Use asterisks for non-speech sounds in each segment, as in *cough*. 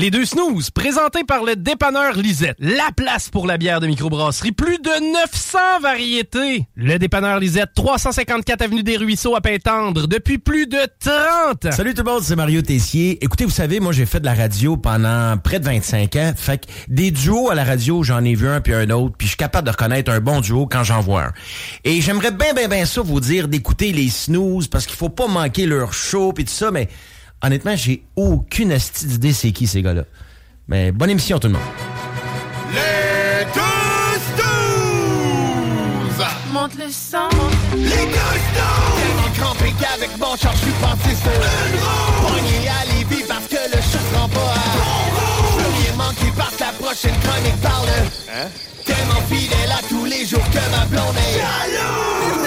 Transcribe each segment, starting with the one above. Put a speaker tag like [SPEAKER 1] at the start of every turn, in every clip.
[SPEAKER 1] Les deux snooze, présentés par le dépanneur Lisette. La place pour la bière de microbrasserie. Plus de 900 variétés. Le dépanneur Lisette, 354 Avenue des Ruisseaux à Pintendre, depuis plus de 30 ans.
[SPEAKER 2] Salut tout le monde, c'est Mario Tessier. Écoutez, vous savez, moi j'ai fait de la radio pendant près de 25 ans. Fait que des duos à la radio, j'en ai vu un puis un autre, puis je suis capable de reconnaître un bon duo quand j'en vois un. Et j'aimerais bien, bien, bien ça vous dire d'écouter les snooze parce qu'il faut pas manquer leur show puis tout ça, mais honnêtement, j'ai aucune astuce d'idée c'est qui ces gars-là. Mais bonne émission tout le monde.
[SPEAKER 3] Les deux snooze!
[SPEAKER 4] Monte le sang.
[SPEAKER 3] Les deux snooze! Tellement crampé qu'avec mon char, je suis parti sur une roue. Pogné à Lévis parce que le chat se rend pas à manquer parce que la prochaine chronique parle Hein? Tellement fidèle à tous les jours que ma blonde est jalouse!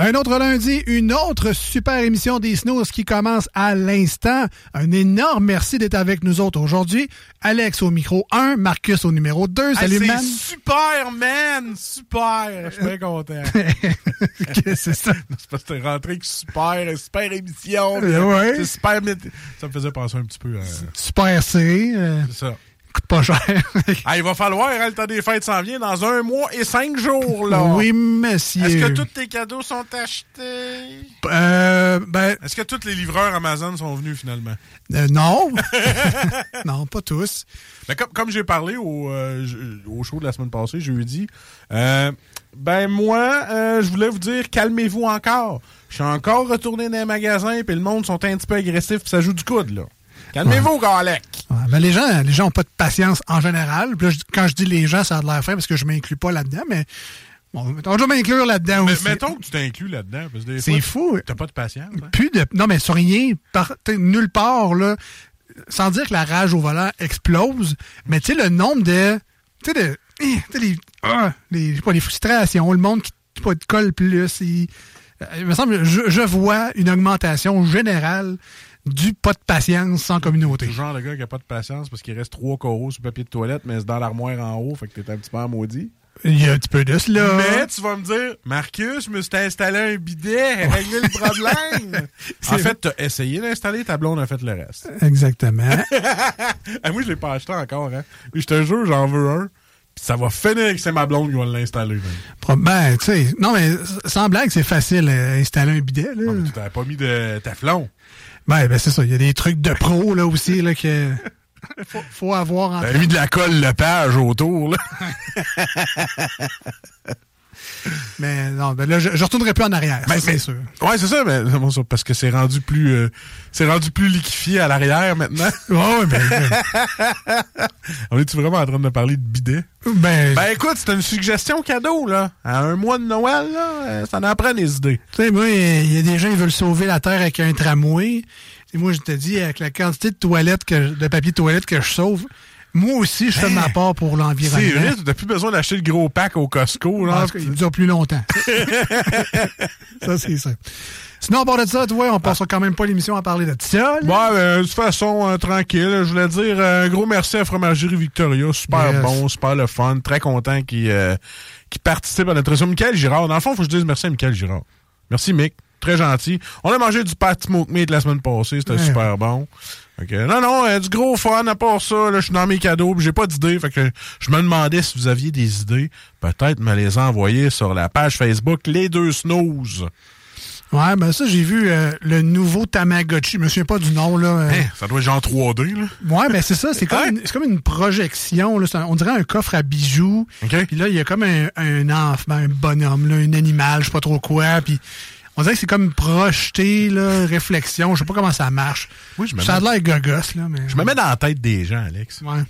[SPEAKER 3] Un
[SPEAKER 5] autre lundi, une autre super émission des Snooze qui commence à l'instant. Un énorme merci d'être avec nous autres aujourd'hui. Alex au micro 1, Marcus au numéro 2.
[SPEAKER 6] Ah,
[SPEAKER 5] Salut,
[SPEAKER 6] c'est
[SPEAKER 5] man.
[SPEAKER 6] super, man! Super! Je suis bien *laughs* content.
[SPEAKER 5] Qu'est-ce que c'est ça?
[SPEAKER 6] c'est parce que t'es rentré avec super, super émission.
[SPEAKER 5] Euh, ouais.
[SPEAKER 6] C'est super. Ça me faisait penser un petit peu à.
[SPEAKER 5] Super C. euh,
[SPEAKER 6] C'est ça.
[SPEAKER 5] Coûte pas cher. *laughs*
[SPEAKER 6] Ah, il va falloir, hein, le temps des fêtes s'en vient dans un mois et cinq jours, là.
[SPEAKER 5] oui, monsieur.
[SPEAKER 6] Est-ce que tous tes cadeaux sont achetés?
[SPEAKER 5] Euh, ben,
[SPEAKER 6] Est-ce que tous les livreurs Amazon sont venus finalement?
[SPEAKER 5] euh, non. *laughs* *laughs* non, pas tous.
[SPEAKER 6] Ben, comme comme j'ai parlé au, euh, au show de la semaine passée, jeudi, euh, ben moi, euh, je voulais vous dire, calmez-vous encore. Je suis encore retourné dans les magasins, puis le monde sont un petit peu agressifs, puis ça joue du coude, là. Calmez-vous, Galec!
[SPEAKER 5] Ouais, mais les gens, les gens ont pas de patience en général. Puis là, je- quand je dis les gens, ça a de l'air fin parce que je m'inclus pas là-dedans, mais bon, on doit m'inclure là-dedans
[SPEAKER 6] Mais
[SPEAKER 5] aussi.
[SPEAKER 6] mettons que tu t'inclus là-dedans,
[SPEAKER 5] C'est fou.
[SPEAKER 6] T'as pas de patience. hein?
[SPEAKER 5] Plus de. Non, mais sur rien, par, nulle part, là. Sans dire que la rage au volant explose, mais tu sais, le nombre de. Tu sais, de. eh, Tu sais, les, ah, les, pas, les frustrations, le monde qui pas de colle plus. il, euh, il me semble, je, je vois une augmentation générale du pas de patience sans communauté.
[SPEAKER 6] C'est le genre de gars qui a pas de patience parce qu'il reste trois coraux sur le papier de toilette, mais c'est dans l'armoire en haut, fait que t'es un petit peu en maudit.
[SPEAKER 5] Il y a un petit peu de cela.
[SPEAKER 6] Mais tu vas me dire, Marcus, je me suis installé un bidet, régler le problème. *laughs* en fait, t'as essayé d'installer, ta blonde a fait le reste.
[SPEAKER 5] Exactement. *laughs*
[SPEAKER 6] Ah, moi, je l'ai pas acheté encore, hein. Mais je te jure, j'en veux un. Puis ça va finir que c'est ma blonde qui va l'installer.
[SPEAKER 5] Ben, tu sais, non, mais sans blague, c'est facile à installer un bidet. Là.
[SPEAKER 6] Tu t'avais pas mis de teflon.
[SPEAKER 5] Ben, ben c'est ça. Il y a des trucs de pro là aussi là, que faut, faut avoir en
[SPEAKER 6] T'avais mis de la colle lepage autour, là. *laughs*
[SPEAKER 5] Mais non, ben là, je, je retournerai plus en arrière,
[SPEAKER 6] Ben,
[SPEAKER 5] c'est
[SPEAKER 6] mais-
[SPEAKER 5] sûr.
[SPEAKER 6] Ouais, c'est ça, mais bon, ça, parce que c'est rendu plus euh, c'est rendu plus liquéfié à l'arrière maintenant. *laughs*
[SPEAKER 5] Ouais, ben, *laughs*
[SPEAKER 6] On est-tu vraiment en train de parler de bidet?
[SPEAKER 5] ben,
[SPEAKER 6] Ben écoute, c'est une suggestion cadeau, là. À un mois de Noël, là, euh, ça en prend des idées.
[SPEAKER 5] tu sais, moi, il y a des gens qui veulent sauver la Terre avec un tramway. Et moi, je te dis, avec la quantité de toilettes, que, de papier de toilette que je sauve, Moi aussi, je fais ma part pour
[SPEAKER 6] C'est
[SPEAKER 5] l'environnement.
[SPEAKER 6] vrai, tu n'as plus besoin d'acheter le gros pack au Costco. Là.
[SPEAKER 5] Parce qu'il dure plus longtemps. *laughs* ça, c'est ça. Sinon, à part de ça, tu vois, on passera quand même pas l'émission à parler de ça.
[SPEAKER 6] ben, de toute façon, euh, tranquille. Je voulais dire euh, un gros merci à Fromagerie Victoria. Super
[SPEAKER 5] Yes.
[SPEAKER 6] bon, super le fun. Très content qu'il euh, qu'il participe à notre émission. Michael Girard. Dans le fond, il faut que je dise merci à Michael Girard. Merci, Mick. Très gentil. On a mangé du pat smoke meat la semaine passée. C'était
[SPEAKER 5] Ouais.
[SPEAKER 6] super bon. Que, non, non, euh, du gros fun. À part ça, là, je suis dans mes cadeaux. puis J'ai pas d'idées. Fait que je me demandais si vous aviez des idées. Peut-être me les envoyer sur la page Facebook Les Deux Snooze.
[SPEAKER 5] Ouais, ben ça, j'ai vu euh, le nouveau Tamagotchi. Je me souviens pas du nom, là. euh.
[SPEAKER 6] Hein, ça doit être genre 3D, là.
[SPEAKER 5] Ouais, ben c'est ça. C'est comme, *laughs* une- comme une projection. Là. Un- on dirait un coffre à bijoux.
[SPEAKER 6] OK.
[SPEAKER 5] Puis là, il y a comme un, un enfant, un bonhomme, là, un animal, je sais pas trop quoi. Puis on dirait que c'est comme projeté, là, réflexion. Je sais pas comment ça marche.
[SPEAKER 6] Oui, je me
[SPEAKER 5] ça a l'air gogos, là. Mais...
[SPEAKER 6] Je me mets dans la tête des gens, Alex.
[SPEAKER 5] Ouais.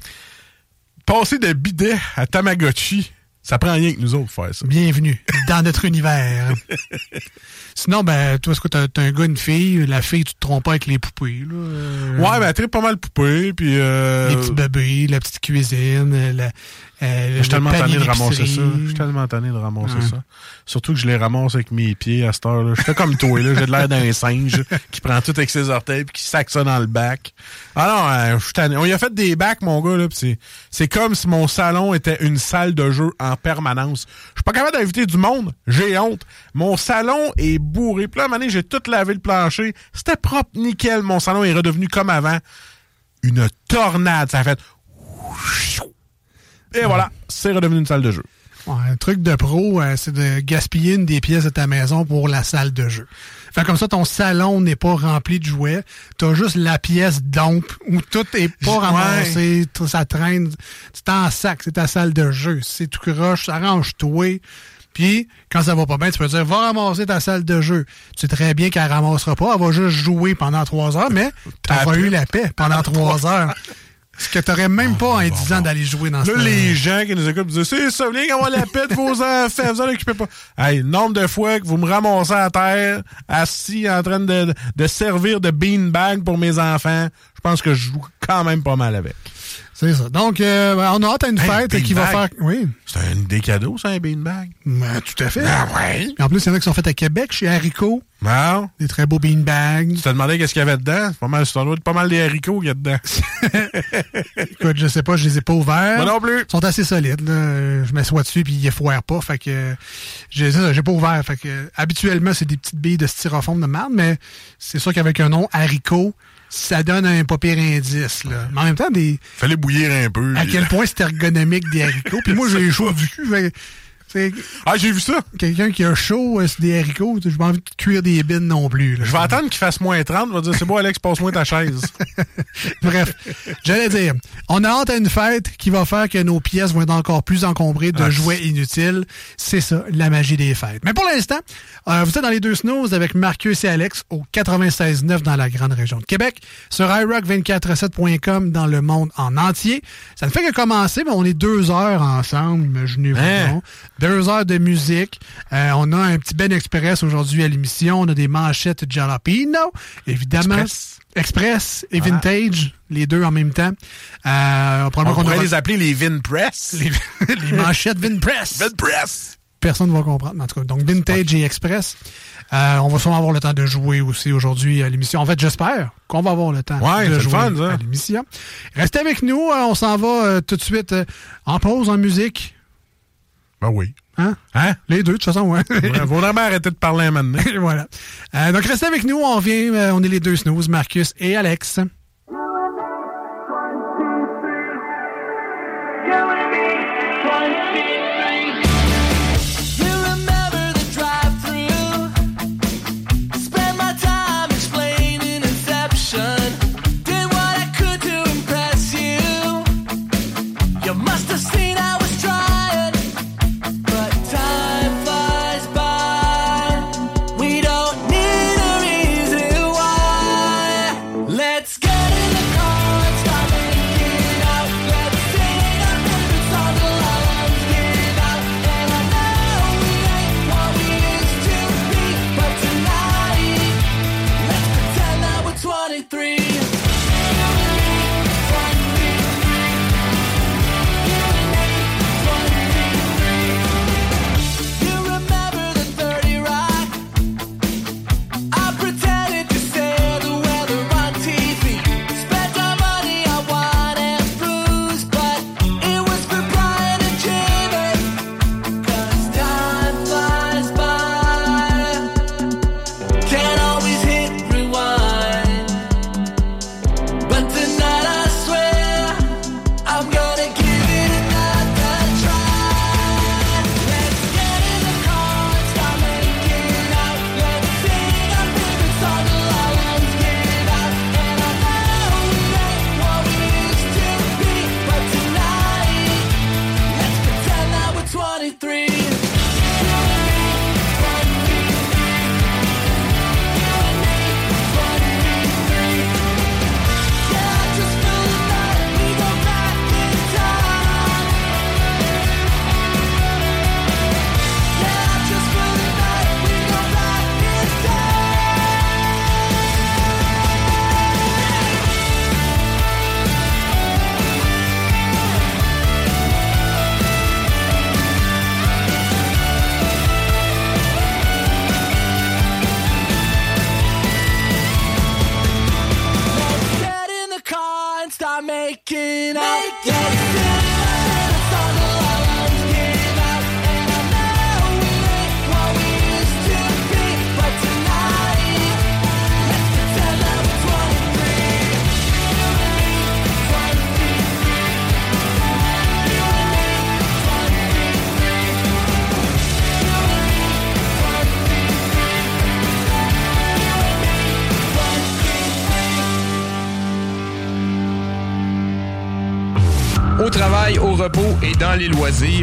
[SPEAKER 6] Passer de bidet à Tamagotchi, ça prend rien que nous autres faire ça.
[SPEAKER 5] Bienvenue dans notre univers. Sinon, ben, toi, est-ce que t'as un gars, une fille? La fille, tu te trompes pas avec les poupées, là? euh,
[SPEAKER 6] Ouais, ben, elle tripe pas mal poupée, puis... Euh,
[SPEAKER 5] Les petits bébés, la petite cuisine, la, euh,
[SPEAKER 6] je suis tellement tanné de ramasser ça. Je suis tellement tanné de ramasser
[SPEAKER 5] Ouais.
[SPEAKER 6] ça. Surtout que je les ramasse avec mes pieds à cette heure-là. Je fais comme toi, là. J'ai de l'air d'un singe qui prend tout avec ses orteils puis qui sac ça dans le bac. Ah non, euh, je suis tanné. On y a fait des bacs, mon gars, là, c'est, c'est comme si mon salon était une salle de jeu en permanence. Je suis pas capable d'inviter du monde. J'ai honte. Mon salon est bourré. Puis là, à un moment donné, j'ai tout lavé le plancher. C'était propre, nickel. Mon salon est redevenu comme avant. Une tornade. Ça a fait... Et voilà, c'est redevenu une salle de jeu.
[SPEAKER 5] Ouais, un truc de pro, euh, c'est de gaspiller une des pièces de ta maison pour la salle de jeu. Fait comme ça, ton salon n'est pas rempli de jouets. T'as juste la pièce dompe où tout est pas ramassé, ça traîne. C'est en sac, c'est ta salle de jeu. C'est tout croche, arrange-toi. Puis, quand ça va pas bien, tu peux dire, va ramasser ta salle de jeu. Tu sais très bien qu'elle ramassera pas, elle va juste jouer pendant trois heures, mais t'auras eu la paix pendant trois *laughs* heures. Ce que t'aurais même pas en disant d'aller jouer dans
[SPEAKER 6] Là,
[SPEAKER 5] ce
[SPEAKER 6] les gens qui nous écoutent disent C'est ça, venez avoir la paix de vos *laughs* enfants, vous en occupez pas. Hey, nombre de fois que vous me ramassez à terre, assis en train de, de servir de beanbag pour mes enfants, je pense que je joue quand même pas mal avec.
[SPEAKER 5] C'est ça. Donc, euh, ben, on a hâte à une
[SPEAKER 6] Hey,
[SPEAKER 5] fête qui va faire. Oui,
[SPEAKER 6] C'est un des cadeaux, ça, un beanbag?
[SPEAKER 5] ben, tout à fait.
[SPEAKER 6] Ah ouais?
[SPEAKER 5] En plus, il y en a qui sont faits à Québec, chez Haricot.
[SPEAKER 6] Non?
[SPEAKER 5] Des très beaux beanbags.
[SPEAKER 6] Tu te demandais qu'est-ce qu'il y avait dedans? C'est pas mal, être pas mal des haricots qu'il y a dedans. *laughs*
[SPEAKER 5] Écoute, je sais pas, je les ai pas ouverts.
[SPEAKER 6] Moi non plus.
[SPEAKER 5] Ils sont assez solides. Là. Je m'assois dessus puis ils foirent pas. Fait que j'ai c'est j'ai pas ouvert. Fait que habituellement, c'est des petites billes de styrofoam de merde, mais c'est sûr qu'avec un nom haricot, ça donne un pas pire indice. Là. Mais en même temps, des
[SPEAKER 6] Fallait bouillir un peu.
[SPEAKER 5] à quel point c'est ergonomique des haricots. *laughs* Puis moi, j'ai chaud du cul.
[SPEAKER 6] Ah, j'ai vu ça.
[SPEAKER 5] quelqu'un qui a chaud, euh, c'est des haricots. J'ai pas envie de cuire des bines non plus. là.
[SPEAKER 6] Je vais attendre qu'il fasse moins 30. Je vais dire, c'est bon, Alex, passe-moi ta chaise. *laughs*
[SPEAKER 5] Bref, j'allais dire, on a hâte à une fête qui va faire que nos pièces vont être encore plus encombrées de
[SPEAKER 6] Ah,
[SPEAKER 5] jouets inutiles. C'est ça, la magie des fêtes. Mais pour l'instant, euh, vous êtes dans les deux snows avec Marcus et Alex au 96.9 dans la grande région de Québec, sur iRock247.com dans le monde en entier. Ça ne fait que commencer, mais on est deux heures ensemble, imaginez-vous
[SPEAKER 6] Hein?
[SPEAKER 5] Deux heures de musique. Euh, on a un petit Ben Express aujourd'hui à l'émission. On a des manchettes Jalapino, évidemment.
[SPEAKER 6] Express.
[SPEAKER 5] Express et Vintage, les deux en même temps. Euh,
[SPEAKER 6] On
[SPEAKER 5] probablement qu'on
[SPEAKER 6] pourrait
[SPEAKER 5] aura-
[SPEAKER 6] les appeler les Vin Press. *laughs*
[SPEAKER 5] les, les manchettes Vinpress.
[SPEAKER 6] Vin Press.
[SPEAKER 5] Personne ne va comprendre. En tout cas, donc Vintage et Express. Euh, on va sûrement avoir le temps de jouer aussi aujourd'hui à l'émission. En fait, j'espère qu'on va avoir le temps
[SPEAKER 6] Ouais,
[SPEAKER 5] de jouer
[SPEAKER 6] fun,
[SPEAKER 5] à l'émission. Restez avec nous. euh, On s'en va euh, tout de suite euh, en pause en musique.
[SPEAKER 6] Ben oui.
[SPEAKER 5] Hein?
[SPEAKER 6] Hein?
[SPEAKER 5] Les deux, de toute façon, ouais.
[SPEAKER 6] Ouais, vraiment arrêter de parler donné. *laughs*
[SPEAKER 5] voilà. Euh, donc, restez avec nous. On revient. euh, on est les deux snooze, Marcus et Alex.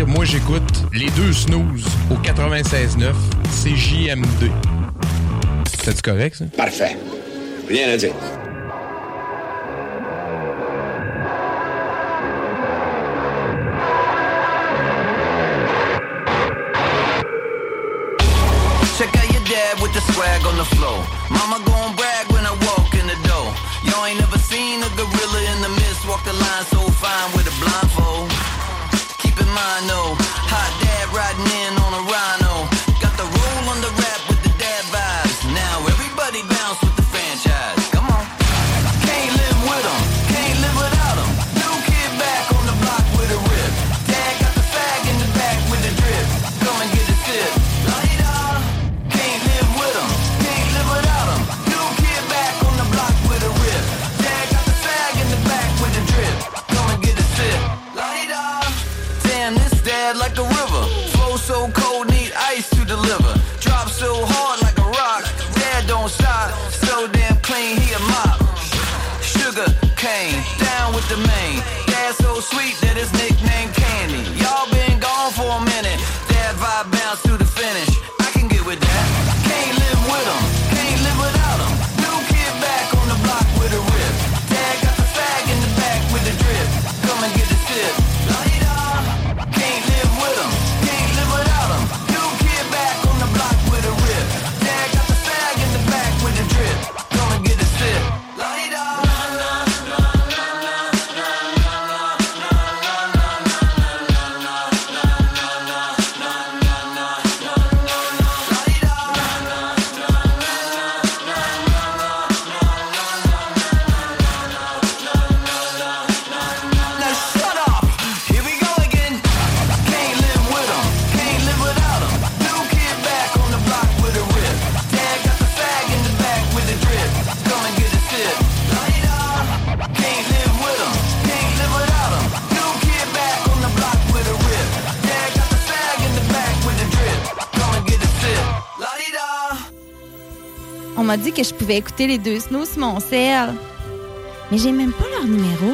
[SPEAKER 7] moi j'écoute les deux snooze au 96.9, c'est JMD. C'est correct, ça?
[SPEAKER 8] Parfait. Rien à dire.
[SPEAKER 9] m'a dit que je pouvais écouter les deux snows sur mon sel. Mais j'ai même pas leur numéro.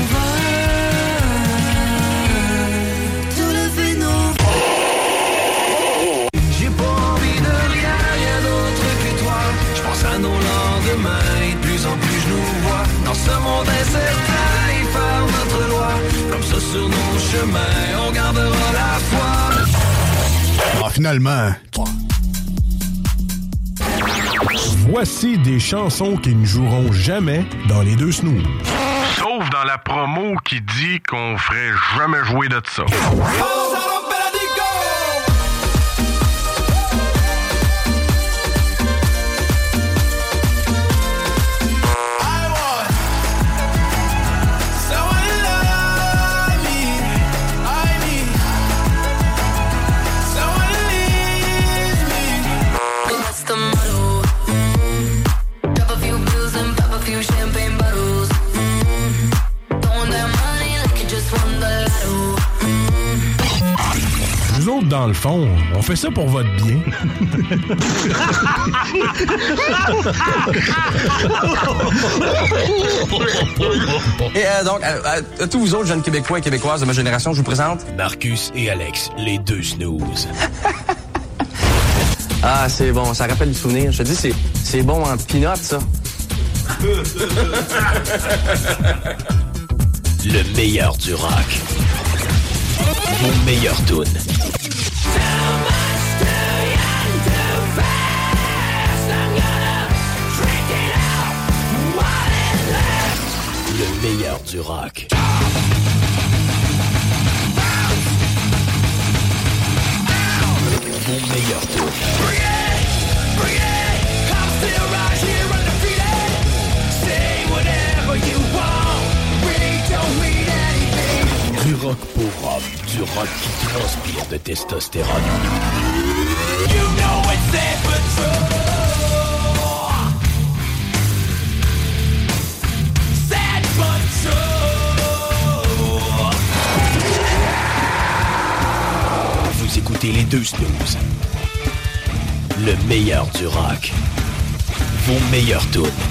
[SPEAKER 3] ce monde incertain et faire notre loi. Comme ça sur nos chemins, on gardera la foi.
[SPEAKER 10] Ah, finalement.
[SPEAKER 6] Voici des chansons qui ne joueront jamais dans les deux snooze. Sauf dans la promo qui dit qu'on ferait jamais jouer de ça.
[SPEAKER 11] What's
[SPEAKER 6] dans le fond, on fait ça pour votre bien.
[SPEAKER 12] Et euh, donc, euh, euh, à tous vous autres jeunes Québécois et Québécoises de ma génération, je vous présente
[SPEAKER 13] Marcus et Alex, les deux snooze. *laughs*
[SPEAKER 12] Ah, c'est bon, ça rappelle du souvenir. Je te dis, c'est, c'est bon en peanut, ça.
[SPEAKER 13] Le meilleur du rock. Vos meilleurs tunes. Meilleur du rock. Vos meilleurs tunes. Du rock pour homme, du rock qui transpire de testostérone. Vous les deux snooze. Le meilleur du rock. Vos meilleurs tunes.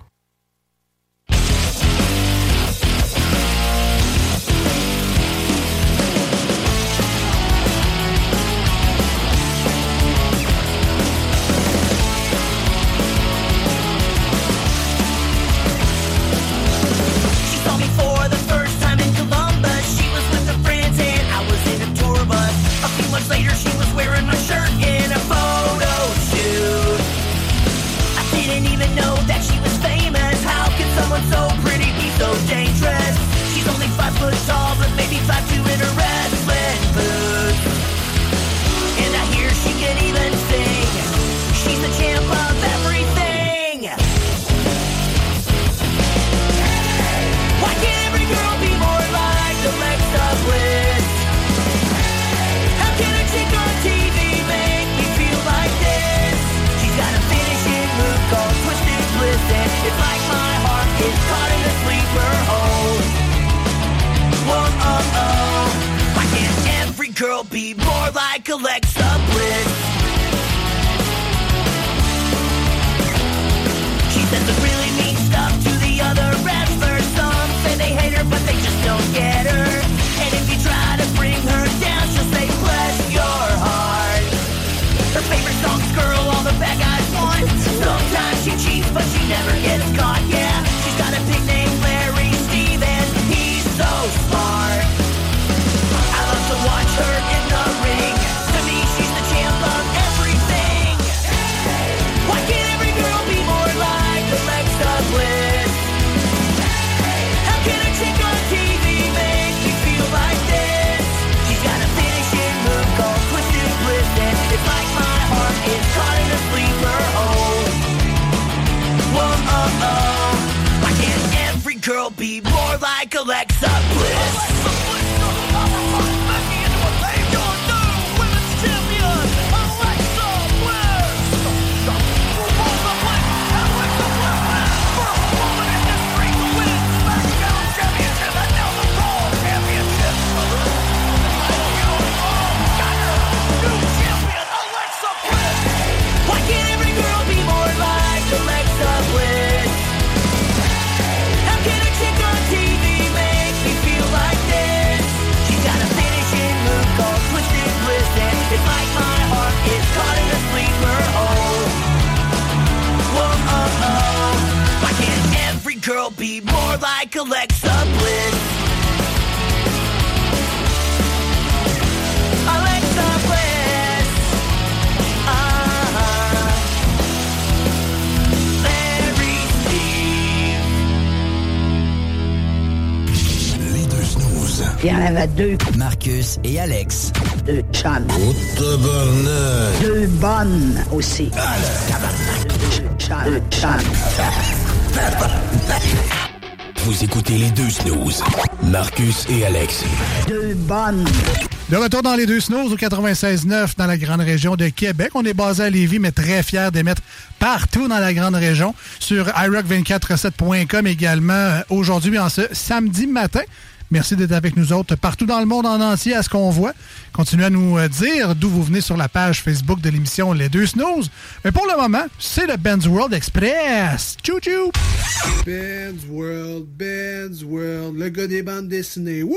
[SPEAKER 14] More like Alexa like Alexa Bliss? Alexa Bliss. Uh-huh. Larry Steve.
[SPEAKER 13] Les deux snooze.
[SPEAKER 15] il y en avait deux. Marcus et Alex. Deux chums. Deux bonnes aussi. Deux chums. Deux chums.
[SPEAKER 13] Vous écoutez les deux snooze. Marcus et Alex.
[SPEAKER 15] Deux bonnes.
[SPEAKER 5] De retour dans les deux snows au 96.9 dans la grande région de Québec. On est basé à Lévis, mais très fiers d'émettre partout dans la grande région. Sur iRock247.com également euh, aujourd'hui en ce samedi matin. Merci d'être avec nous autres partout dans le monde en entier à ce qu'on voit. Continuez à nous euh, dire d'où vous venez sur la page Facebook de l'émission Les Deux Snooze. Mais pour le moment, c'est le Ben's World Express. Tchou-tchou!
[SPEAKER 16] Ben's World, Ben's World, le gars des bandes dessinées. Wouh!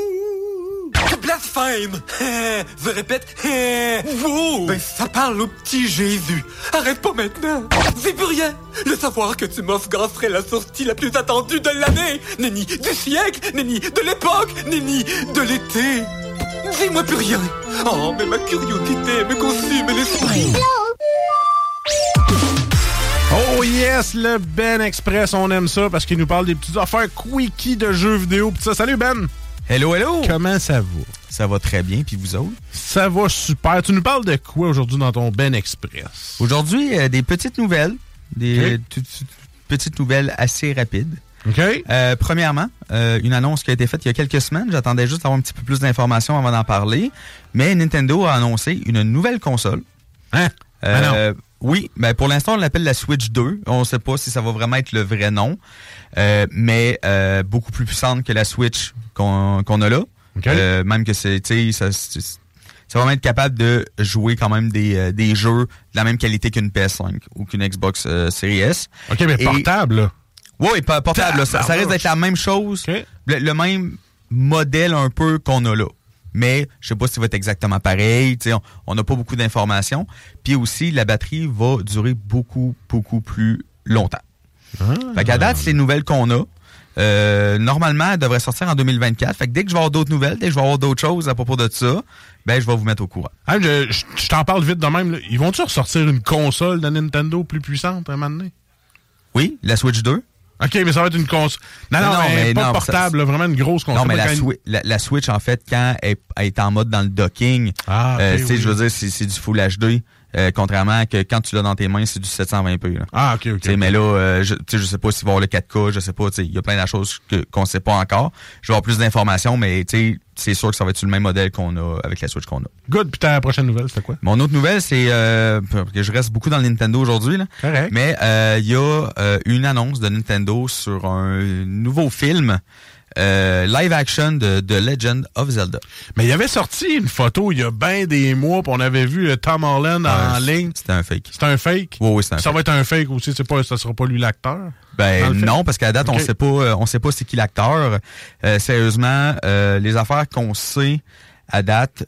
[SPEAKER 17] Tu blasphèmes *laughs* Je répète, *laughs* wow Ben ça parle au petit Jésus. Arrête pas maintenant C'est plus rien Le savoir que tu m'offres serait la sortie la plus attendue de l'année Nenni du siècle Nenni de l'époque Nenni de l'été Dis-moi plus rien Oh, mais ma curiosité me consume l'esprit
[SPEAKER 6] Oh yes, le Ben Express, on aime ça parce qu'il nous parle des petites affaires quickie de jeux vidéo. Pis ça, salut Ben!
[SPEAKER 2] Hello, hello!
[SPEAKER 6] Comment ça va?
[SPEAKER 2] Ça va très bien, puis vous autres?
[SPEAKER 6] Ça va super. Tu nous parles de quoi aujourd'hui dans ton Ben Express?
[SPEAKER 2] Aujourd'hui, euh, des petites nouvelles. Des petites nouvelles assez rapides.
[SPEAKER 6] OK.
[SPEAKER 2] Euh, premièrement, euh, une annonce qui a été faite il y a quelques semaines. J'attendais juste d'avoir un petit peu plus d'informations avant d'en parler. Mais Nintendo a annoncé une nouvelle console.
[SPEAKER 6] Hein?
[SPEAKER 2] Euh, oui, ben pour l'instant, on l'appelle la Switch 2. On ne sait pas si ça va vraiment être le vrai nom. Euh, mais euh, beaucoup plus puissante que la Switch qu'on a là. Euh, même que c'est, ça, ça va vraiment être capable de jouer quand même des, euh, des jeux de la même qualité qu'une PS5 ou qu'une Xbox euh, Series S.
[SPEAKER 6] OK, mais
[SPEAKER 2] Et-
[SPEAKER 6] portable, là.
[SPEAKER 2] Oui, portable. là. Ça, ça risque d'être la même chose, le, le même modèle un peu qu'on a là. Mais je sais pas si ça va être exactement pareil. On n'a pas beaucoup d'informations. Puis aussi, la batterie va durer beaucoup, beaucoup plus longtemps. Fait qu'à date, c'est les nouvelles qu'on a. Euh, normalement, elle devrait sortir en 2024. Fait que dès que je vais avoir d'autres nouvelles, dès que je vais avoir d'autres choses à propos de ça, ben je vais vous mettre au courant.
[SPEAKER 6] Ah, je je- je t'en parle vite de même. là. Ils vont-tu ressortir une console de Nintendo plus puissante un moment donné?
[SPEAKER 2] Oui, la Switch 2.
[SPEAKER 6] OK, mais ça va être une console. Non, non, mais, pas
[SPEAKER 2] non,
[SPEAKER 6] portable, vraiment une grosse console.
[SPEAKER 2] Non, mais la,
[SPEAKER 6] Quand-
[SPEAKER 2] Swi- la, la Switch, en fait, quand elle, elle est en mode dans le docking,
[SPEAKER 6] Ah,
[SPEAKER 2] euh,
[SPEAKER 6] oui.
[SPEAKER 2] je veux dire, c'est du Full HD. Euh, contrairement à que quand tu l'as dans tes mains, c'est du 720p. Là.
[SPEAKER 6] Ah, OK, OK.
[SPEAKER 2] Mais là, euh, je, tu sais, je sais pas s'il va y avoir le 4K, je sais pas, il y a plein de choses que- qu'on sait pas encore. Je vais avoir plus d'informations, mais c'est sûr que ça va être le même modèle qu'on a avec la Switch qu'on a.
[SPEAKER 6] Good, puis ta prochaine nouvelle, c'était quoi?
[SPEAKER 2] Mon autre nouvelle, c'est euh, que je reste beaucoup dans le Nintendo aujourd'hui. là.
[SPEAKER 6] Correct.
[SPEAKER 2] Mais euh, il y a euh, une annonce de Nintendo sur un nouveau film euh, live action de The Legend of Zelda.
[SPEAKER 6] Mais il avait sorti une photo il y a bien des mois, puis on avait vu euh, Tom Holland
[SPEAKER 2] Ah,
[SPEAKER 6] en
[SPEAKER 2] c'est-
[SPEAKER 6] ligne.
[SPEAKER 2] C'était un fake.
[SPEAKER 6] C'est un fake?
[SPEAKER 2] Oui, oui, c'est un
[SPEAKER 6] Ça
[SPEAKER 2] fake.
[SPEAKER 6] va être un fake aussi, c'est pas, ça sera pas lui l'acteur?
[SPEAKER 2] Ben non, parce qu'à date, on sait pas, euh, on sait pas c'est qui l'acteur. Euh, sérieusement, euh, les affaires qu'on sait à date,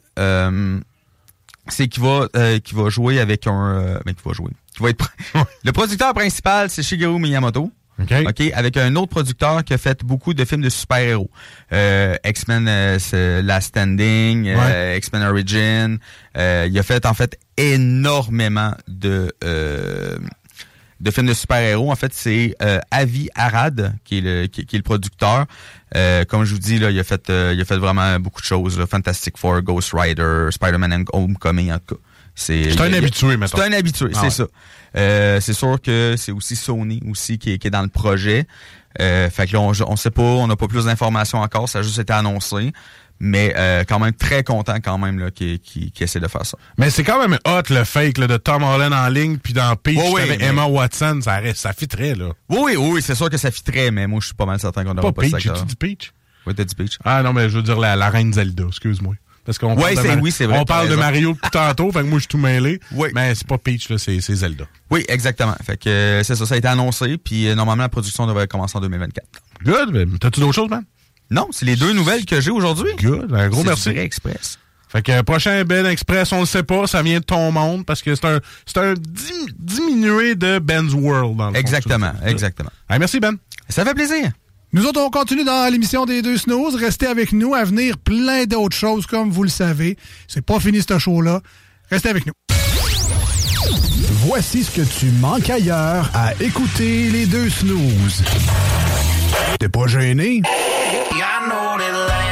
[SPEAKER 2] c'est qu'il va, qu'il va jouer avec un, ben, qu'il va jouer, va être, *laughs* le producteur principal, c'est Shigeru Miyamoto.
[SPEAKER 6] OK?
[SPEAKER 2] OK, avec un autre producteur qui a fait beaucoup de films de super-héros. Euh, X-Men euh, Last Standing, euh, X-Men Origin. Euh, il a fait en fait énormément de euh, de films de super-héros. En fait, c'est euh, Avi Arad qui est le qui, qui est le producteur. Euh, comme je vous dis là, il a fait euh, il a fait vraiment beaucoup de choses. là. Fantastic Four, Ghost Rider, Spider-Man and Homecoming en tout cas. C'est
[SPEAKER 6] un habitué, mettons.
[SPEAKER 2] C'est un habitué,
[SPEAKER 6] Ah
[SPEAKER 2] c'est
[SPEAKER 6] ouais.
[SPEAKER 2] ça. Euh, c'est sûr que c'est aussi Sony aussi qui est, qui est dans le projet. Euh, fait que là, on, on sait pas, on n'a pas plus d'informations encore, ça a juste été annoncé. Mais euh, quand même très content quand même là, qui, qui, qui essaie de faire ça.
[SPEAKER 6] Mais c'est quand même hot le fake là, de Tom Holland en ligne, puis dans Peach,
[SPEAKER 2] ouais,
[SPEAKER 6] avec
[SPEAKER 2] mais-
[SPEAKER 6] Emma Watson, ça, reste, ça fitterait, là.
[SPEAKER 2] Oui, oui, oui, c'est sûr que ça fitterait, mais moi je suis pas mal certain qu'on
[SPEAKER 6] Pas
[SPEAKER 2] n'aura pas,
[SPEAKER 6] Peach,
[SPEAKER 2] ça.
[SPEAKER 6] j'ai-tu dit Peach?
[SPEAKER 2] Oui, t'as dit Peach.
[SPEAKER 6] Ah non, mais je veux dire la, la reine Zelda, excuse-moi. Parce qu'on
[SPEAKER 2] Ouais,
[SPEAKER 6] parle de
[SPEAKER 2] oui, vrai,
[SPEAKER 6] On parle de. Mario depuis tantôt, fait que moi je suis tout mêlé.
[SPEAKER 2] Oui.
[SPEAKER 6] Mais c'est pas Peach, c'est Zelda.
[SPEAKER 2] Oui, exactement. Fait que euh, c'est ça, ça a été annoncé, puis euh, normalement la production devrait commencer en 2024.
[SPEAKER 6] Good, t'as-tu d'autres choses, man?
[SPEAKER 2] Non, c'est les deux nouvelles que j'ai aujourd'hui.
[SPEAKER 6] Good, un gros merci.
[SPEAKER 2] du Express.
[SPEAKER 6] Fait que prochain Ben Express, on le sait pas, ça vient de ton monde parce que c'est un c'est un dim- diminué de Ben's World dans le fond,
[SPEAKER 2] Exactement, exactement.
[SPEAKER 6] Hey, merci Ben.
[SPEAKER 2] Ça fait plaisir.
[SPEAKER 5] Nous autres, on continue dans l'émission des deux snooze. Restez avec nous. À venir, plein d'autres choses, comme vous le savez. C'est pas fini ce show-là. Restez avec nous.
[SPEAKER 10] Voici ce que tu manques ailleurs à écouter les deux snooze. T'es pas gêné?
[SPEAKER 3] I know that last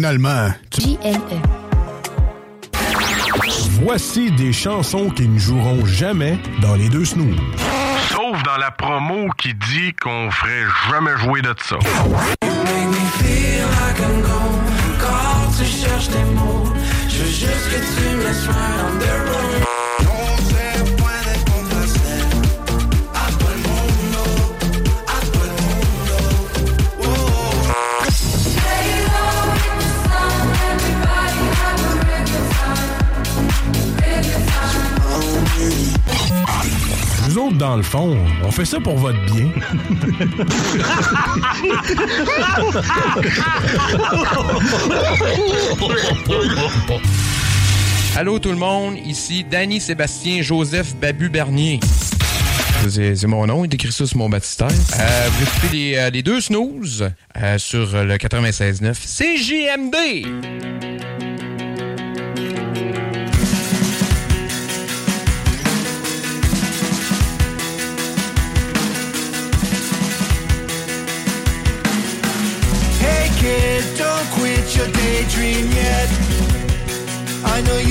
[SPEAKER 10] finalement, tu...
[SPEAKER 9] JLE.
[SPEAKER 18] Voici des chansons qui ne joueront jamais dans les deux snooze.
[SPEAKER 19] Sauf dans la promo qui dit qu'on ferait jamais jouer de ça.
[SPEAKER 3] Make me feel like I'm gone. Quand tu cherches tes mots, je veux juste que tu me laisses right on the
[SPEAKER 18] Vous autres, dans le fond, on fait ça pour votre bien.
[SPEAKER 7] Allô tout le monde, ici Danny Sébastien Joseph Babu Bernier. C'est mon nom, il écrit ça sur mon baptistère. Euh, vous écoutez les, euh, deux snooze euh, sur le 96.9 CJMD.
[SPEAKER 3] kid, don't quit your daydream yet. I know you.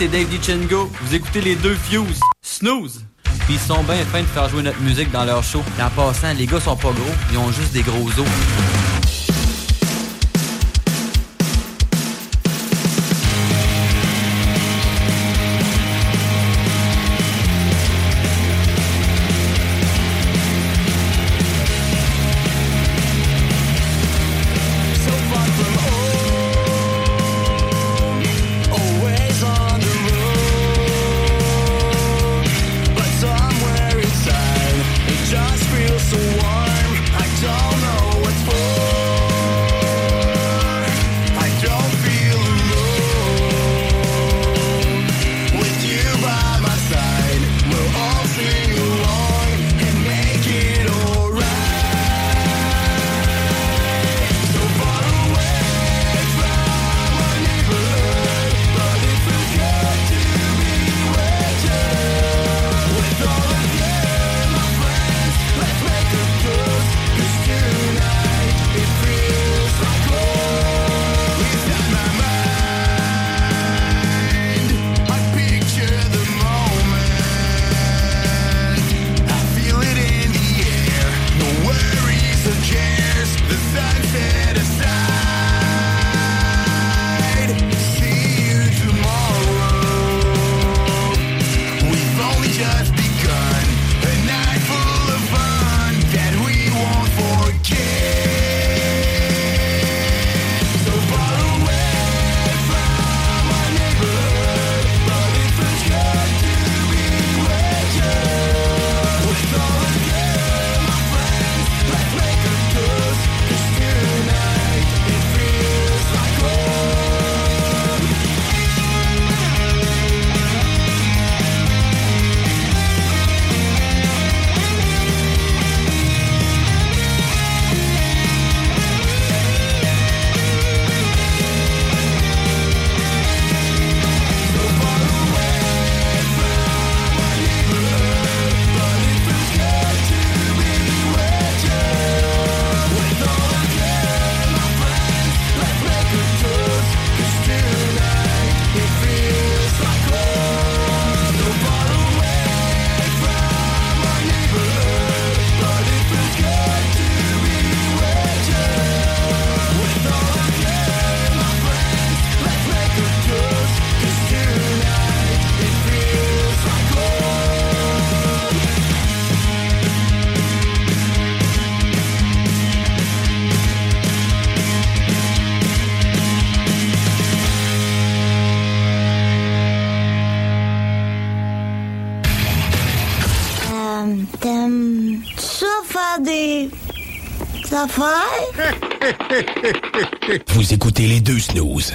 [SPEAKER 20] c'est Dave Dichengo. Vous écoutez les deux Fuse. Snooze! Puis ils sont bien fins de faire jouer notre musique dans leur show. En passant, les gars sont pas gros, ils ont juste des gros os.
[SPEAKER 21] Vous écoutez les deux snooze.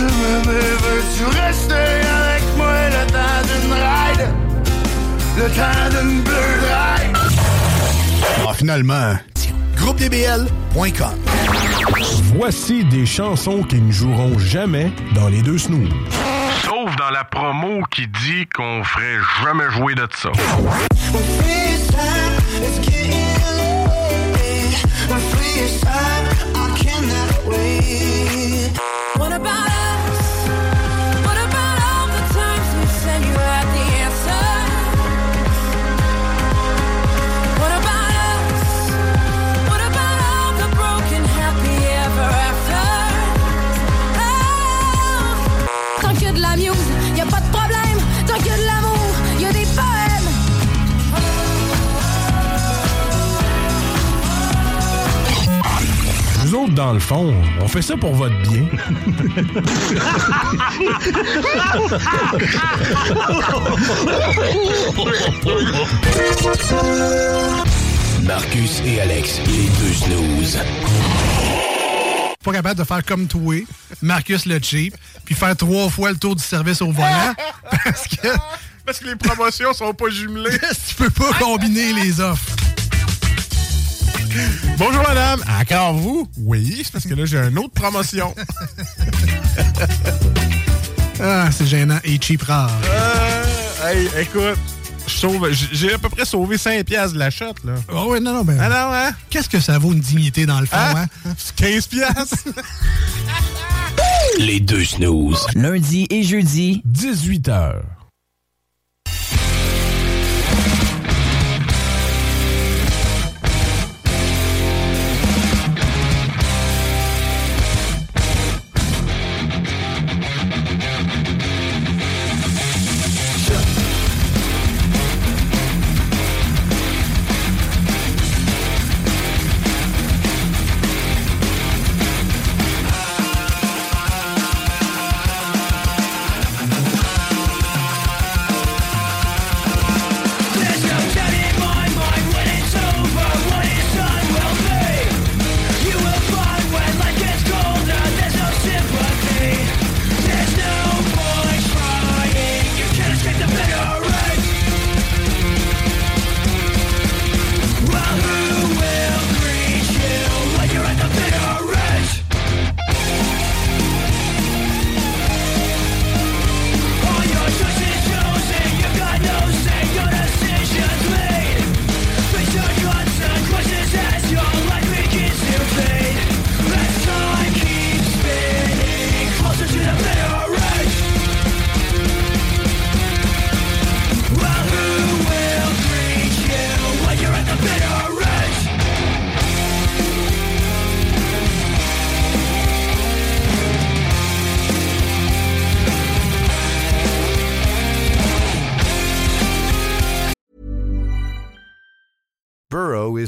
[SPEAKER 3] Peux-tu m'aimer, veux-tu rester avec moi le temps d'une ride? Le temps d'une bleue ride
[SPEAKER 10] Ah, finalement.
[SPEAKER 13] GroupeDBL.com
[SPEAKER 21] Voici des chansons qui ne joueront jamais dans les deux snooze.
[SPEAKER 22] Sauf dans la promo qui dit qu'on ferait jamais jouer de ça.
[SPEAKER 19] What
[SPEAKER 21] fait ça pour votre bien.
[SPEAKER 13] Marcus et Alex, les deux snooze.
[SPEAKER 5] Pas capable de faire comme toi, Marcus le cheap, puis faire trois fois le tour du service au volant. parce que.
[SPEAKER 6] Parce que les promotions sont pas jumelées. *laughs*
[SPEAKER 5] tu peux pas combiner les offres.
[SPEAKER 6] Bonjour madame, encore vous? Oui, c'est parce que là j'ai une autre promotion. *laughs*
[SPEAKER 5] Ah, c'est gênant et cheap rare.
[SPEAKER 6] Euh, hey, écoute, j'ai à peu près sauvé 5 piastres de la shot, là.
[SPEAKER 5] Oh oui, non, non, ben.
[SPEAKER 6] Ah non, hein?
[SPEAKER 5] Qu'est-ce que ça vaut une dignité dans le fond,
[SPEAKER 6] Hein?
[SPEAKER 5] hein? *laughs*
[SPEAKER 6] 15 piastres? *laughs*
[SPEAKER 13] Les deux snooze.
[SPEAKER 15] Lundi et jeudi,
[SPEAKER 21] 18h.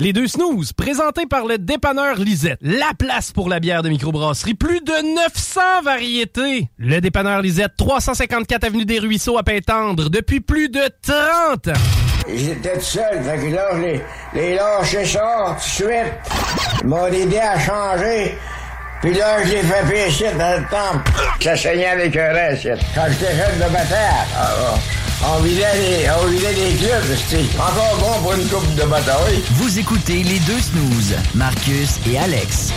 [SPEAKER 23] Les deux snooze, présentés par le dépanneur Lisette. La place pour la bière de microbrasserie. Plus de 900 variétés. Le dépanneur Lisette, 354 Avenue des Ruisseaux à Pintendre, depuis plus de 30 ans.
[SPEAKER 24] J'étais tout seul, fait que là, les, les lâché ça tout de suite. Puis là, je l'ai fait pécher dans le temple. Ça saignait avec un reste. Quand j'étais jeune de bataille, ah, ah, on vidait les, on vidait les clubs, c'était encore bon pour une coupe de bataille.
[SPEAKER 15] Vous écoutez les deux snooze, Marcus et Alex.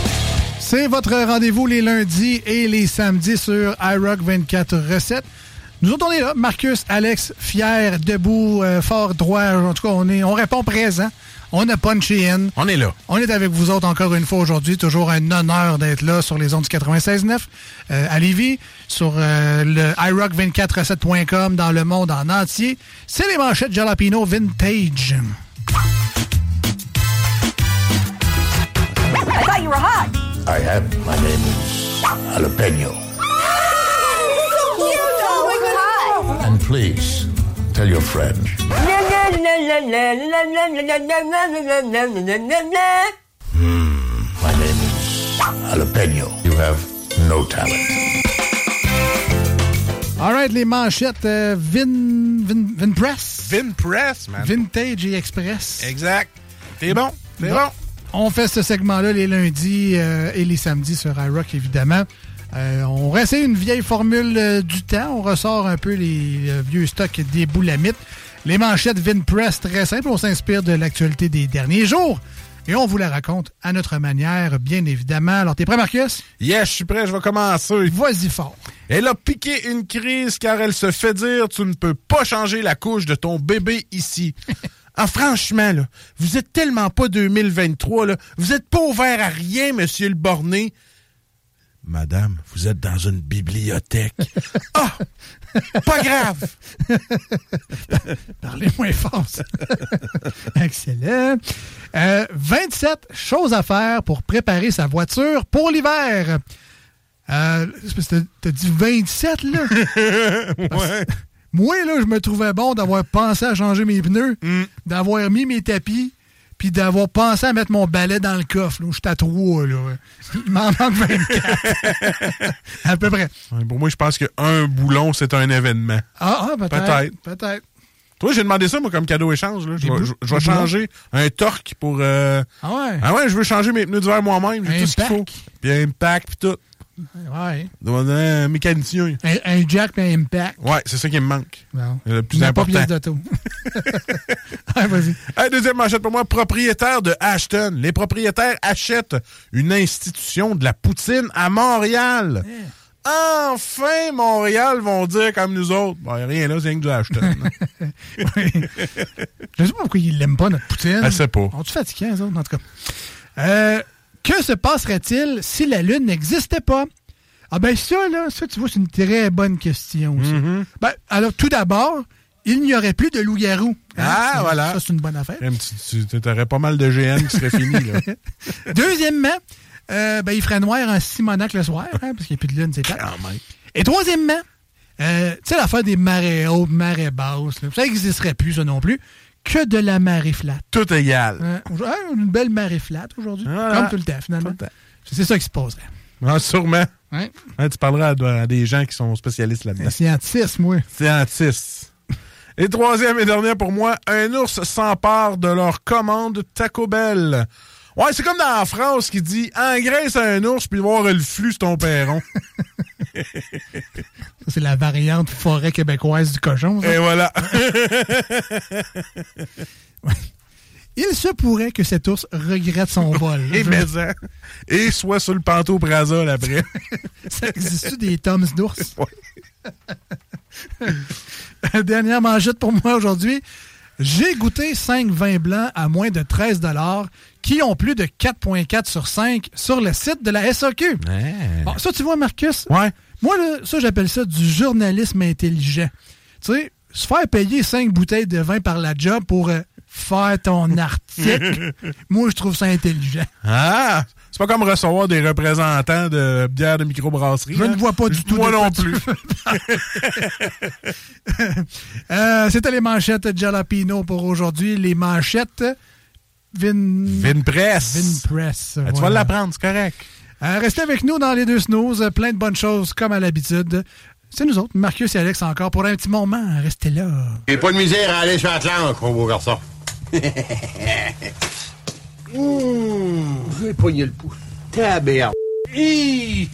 [SPEAKER 5] C'est votre rendez-vous les lundis et les samedis sur iRock 24 recettes. Nous autres, on est là. Marcus, Alex, fier, debout, euh, fort, droit. En tout cas, on, est, on répond présent. On a punché in.
[SPEAKER 6] On est là.
[SPEAKER 5] On est avec vous autres encore une fois aujourd'hui. Toujours un honneur d'être là sur les ondes du 96.9 euh, à Lévis, sur euh, le iRock247.com dans le monde en entier. C'est les manchettes Jalapino Vintage.
[SPEAKER 14] I thought you were hot.
[SPEAKER 24] I am. My name is Jalapeno.
[SPEAKER 14] so cute. Oh my god.
[SPEAKER 24] And please, tell your friend. My name is Jalapeno. You have no talent.
[SPEAKER 5] All right, les manchettes euh, Vin, Vin, Vinpress.
[SPEAKER 6] Vinpress, man.
[SPEAKER 5] Vintage et Express.
[SPEAKER 6] Exact. T'es bon. T'es bon.
[SPEAKER 5] On fait ce segment-là les lundis euh, et les samedis sur iRock, évidemment. Euh, on réessaye une vieille formule euh, du temps. On ressort un peu les euh, vieux stocks des boulamites. Les manchettes Vinpress, très simple. On s'inspire de l'actualité des derniers jours. Et on vous la raconte à notre manière, bien évidemment. Alors, t'es prêt, Marcus?
[SPEAKER 6] Yes, je suis prêt, je vais commencer.
[SPEAKER 5] Vas-y fort.
[SPEAKER 6] Elle a piqué une crise car elle se fait dire tu ne peux pas changer la couche de ton bébé ici. *laughs* ah, franchement, là, vous êtes tellement pas 2023, là. Vous êtes pas ouvert à rien, monsieur le borné. Madame, vous êtes dans une bibliothèque. Ah! pas grave!
[SPEAKER 5] Parlez moins fort. ça. Excellent. Euh, 27 choses à faire pour préparer sa voiture pour l'hiver. Euh, t'as- dit 27, là? *laughs* Parce- Moi, là, je me trouvais bon d'avoir pensé à changer mes pneus, d'avoir mis mes tapis, puis d'avoir pensé à mettre mon balai dans le coffre. Là, où j'étais à 3, là. Il m'en manque 24. *laughs* à peu près.
[SPEAKER 6] Ouais, Pour moi, je pense qu'un boulon, c'est un événement.
[SPEAKER 5] Ah, ah, peut-être.
[SPEAKER 6] Peut-être.
[SPEAKER 5] Peut-être.
[SPEAKER 6] Toi, j'ai demandé ça, moi, comme cadeau échange. Là. Je, vais, je- je changer un torque pour... euh,
[SPEAKER 5] Ah ouais?
[SPEAKER 6] Ah ouais, je veux changer mes pneus d'hiver moi-même. J'ai tout ce qu'il faut. Puis un pack, puis tout.
[SPEAKER 5] Ouais.
[SPEAKER 6] Un mécanicien.
[SPEAKER 5] Un, un jack et un impact.
[SPEAKER 6] Ouais, c'est ça qui me manque.
[SPEAKER 5] Non.
[SPEAKER 6] Le plus
[SPEAKER 5] Il n'a pas
[SPEAKER 6] important.
[SPEAKER 5] pièce d'auto. *laughs* ouais, vas-y.
[SPEAKER 6] Hey, deuxième manchette pour moi, propriétaire de Ashton. Les propriétaires achètent une institution de la poutine à Montréal. Enfin, Montréal vont dire comme nous autres. Bon, y a rien là, c'est rien que du Ashton. *laughs*
[SPEAKER 5] Je sais pas pourquoi ils l'aiment pas, notre poutine.
[SPEAKER 6] Je sais pas.
[SPEAKER 5] On-tu fatigués, les autres, en tout cas? Euh, que se passerait-il si la Lune n'existait pas? Ah ben ça, là, ça, tu vois, c'est une très bonne question. ça.
[SPEAKER 6] Mm-hmm.
[SPEAKER 5] Ben, alors, tout d'abord, il n'y aurait plus de loups-garous. Hein?
[SPEAKER 6] Ah,
[SPEAKER 5] Ça,
[SPEAKER 6] voilà.
[SPEAKER 5] Ça, c'est une bonne affaire.
[SPEAKER 6] Tu tu- t'aurais pas mal de GN qui serait fini, là. *laughs*
[SPEAKER 5] Deuxièmement, euh, ben, il ferait noir en Simonac le soir, hein, parce qu'il n'y a plus de lune, c'est clair. Et troisièmement, euh, tu sais, l'affaire des marées hautes, marées basses, là, ça n'existerait plus, ça non plus, que de la marée flat.
[SPEAKER 6] Tout égal.
[SPEAKER 5] Hein, hein, une belle marée flat aujourd'hui,
[SPEAKER 6] Voilà.
[SPEAKER 5] comme tout le temps, finalement. C'est ça qui se passerait.
[SPEAKER 6] Ah, sûrement.
[SPEAKER 5] Ouais.
[SPEAKER 6] Hein, tu parleras à, à des gens qui sont spécialistes là-dedans.
[SPEAKER 5] Scientiste, moi.
[SPEAKER 6] Scientiste. Et troisième et dernier pour moi, un ours s'empare de leur commande Taco Bell. Ouais, c'est comme dans la phrase qui dit engraisse un ours puis voir le flux sur ton perron. *laughs*
[SPEAKER 5] C'est la variante forêt québécoise du cochon. ça.
[SPEAKER 6] Et voilà. *laughs*
[SPEAKER 5] Il se pourrait que cet ours regrette son vol.
[SPEAKER 6] Et. Et soit sur le pantoprazole après. *laughs*
[SPEAKER 5] Ça existe des tomes d'ours? Dernière manchette pour moi aujourd'hui. J'ai goûté 5 vins blancs à moins de 13 qui ont plus de 4.4 sur 5 sur le site de la SAQ. Bon, ça, tu vois, Marcus?
[SPEAKER 6] Ouais.
[SPEAKER 5] Moi, là, ça, j'appelle ça du journalisme intelligent. Tu sais, se faire payer 5 bouteilles de vin par la job pour euh, faire ton *laughs* article, moi, je trouve ça intelligent.
[SPEAKER 6] Ah! C'est pas comme recevoir des représentants de bière de microbrasserie.
[SPEAKER 5] Je
[SPEAKER 6] hein?
[SPEAKER 5] ne vois pas du tout
[SPEAKER 6] Moi
[SPEAKER 5] de
[SPEAKER 6] non plus. *laughs*
[SPEAKER 5] Euh, C'était les manchettes Jalapino pour aujourd'hui. Les manchettes Vin...
[SPEAKER 6] Vinpress.
[SPEAKER 5] Vinpress.
[SPEAKER 6] Ah, Tu vas l'apprendre, c'est correct.
[SPEAKER 5] Euh, restez avec nous dans les deux snooze. Plein de bonnes choses comme à l'habitude. C'est nous autres, Marcus et Alex encore pour un petit moment. Restez là.
[SPEAKER 25] J'ai pas de misère à aller sur Atlantique, mon beau garçon. *laughs* Mmh, j'ai pogné le pouce. Hi.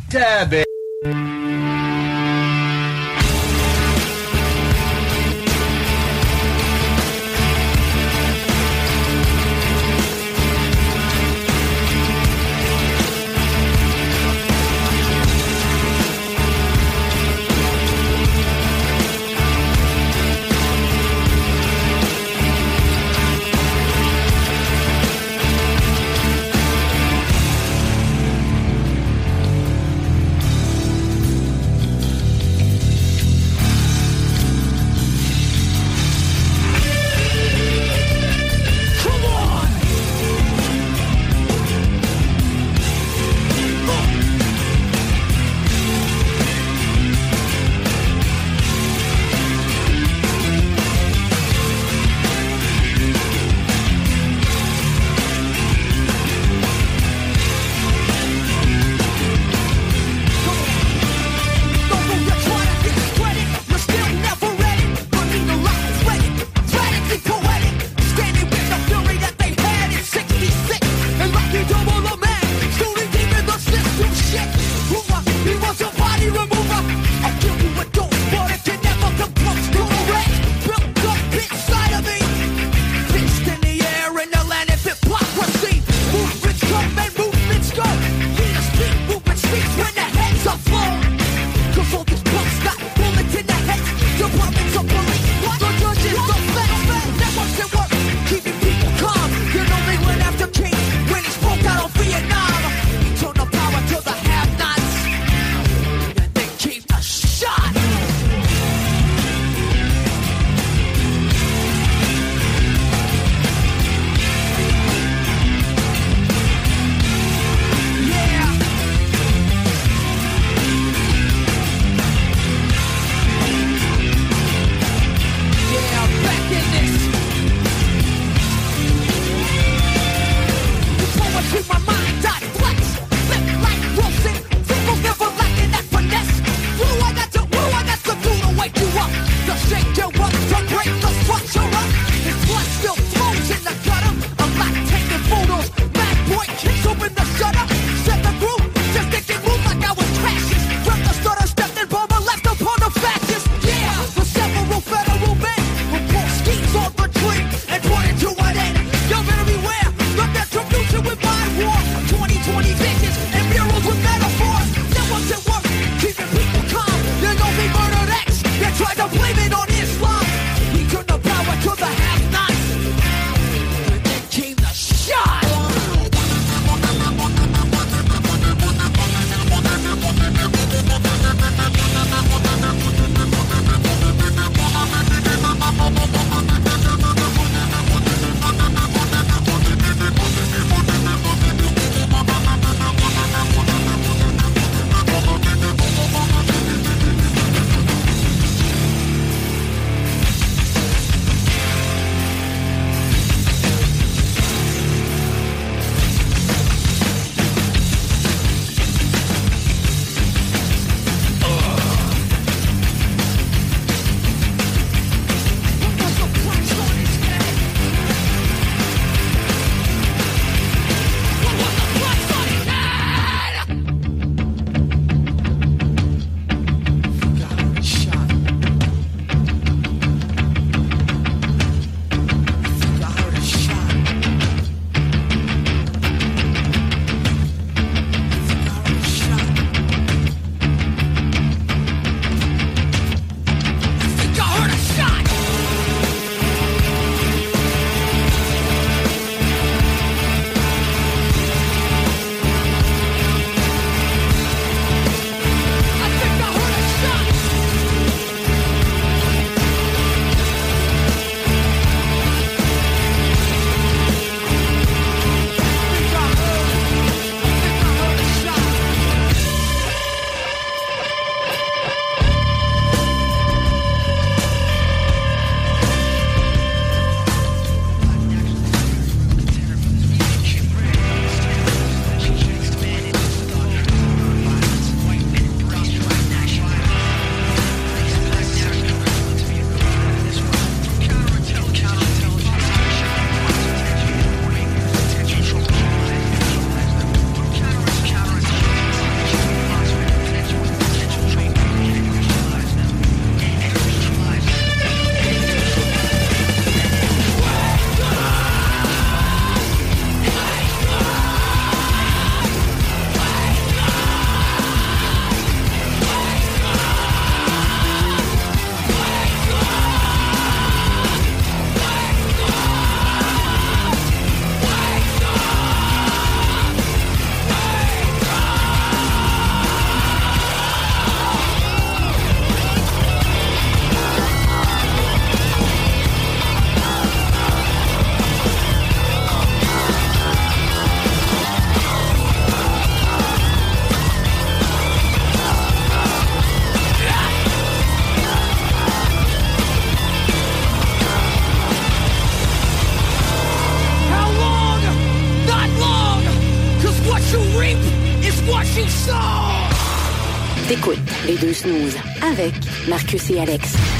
[SPEAKER 21] avec Marcus et Alex.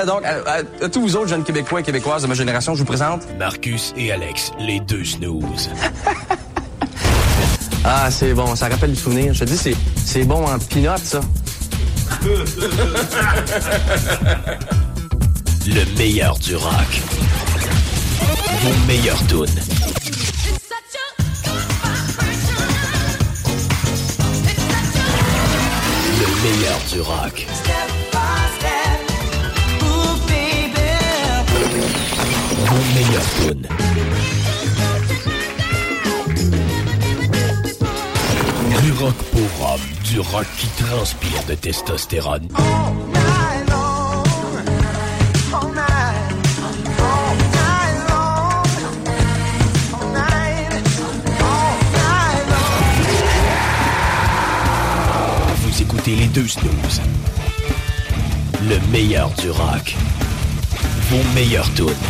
[SPEAKER 26] Euh, donc, à, tous vous autres jeunes Québécois et Québécoises de ma génération, je vous présente...
[SPEAKER 13] Marcus et Alex, les deux snooze. *laughs*
[SPEAKER 26] ah, c'est bon, ça rappelle du souvenir. Je te dis, c'est, bon en pinote, ça. *laughs*
[SPEAKER 13] Le meilleur du rock. Vos meilleurs tunes. Le meilleur du rock. meilleures tunes. Du rock pour hommes, du rock qui transpire de testostérone. Vous écoutez les deux snooze. Le meilleur du rock. Vos meilleurs tunes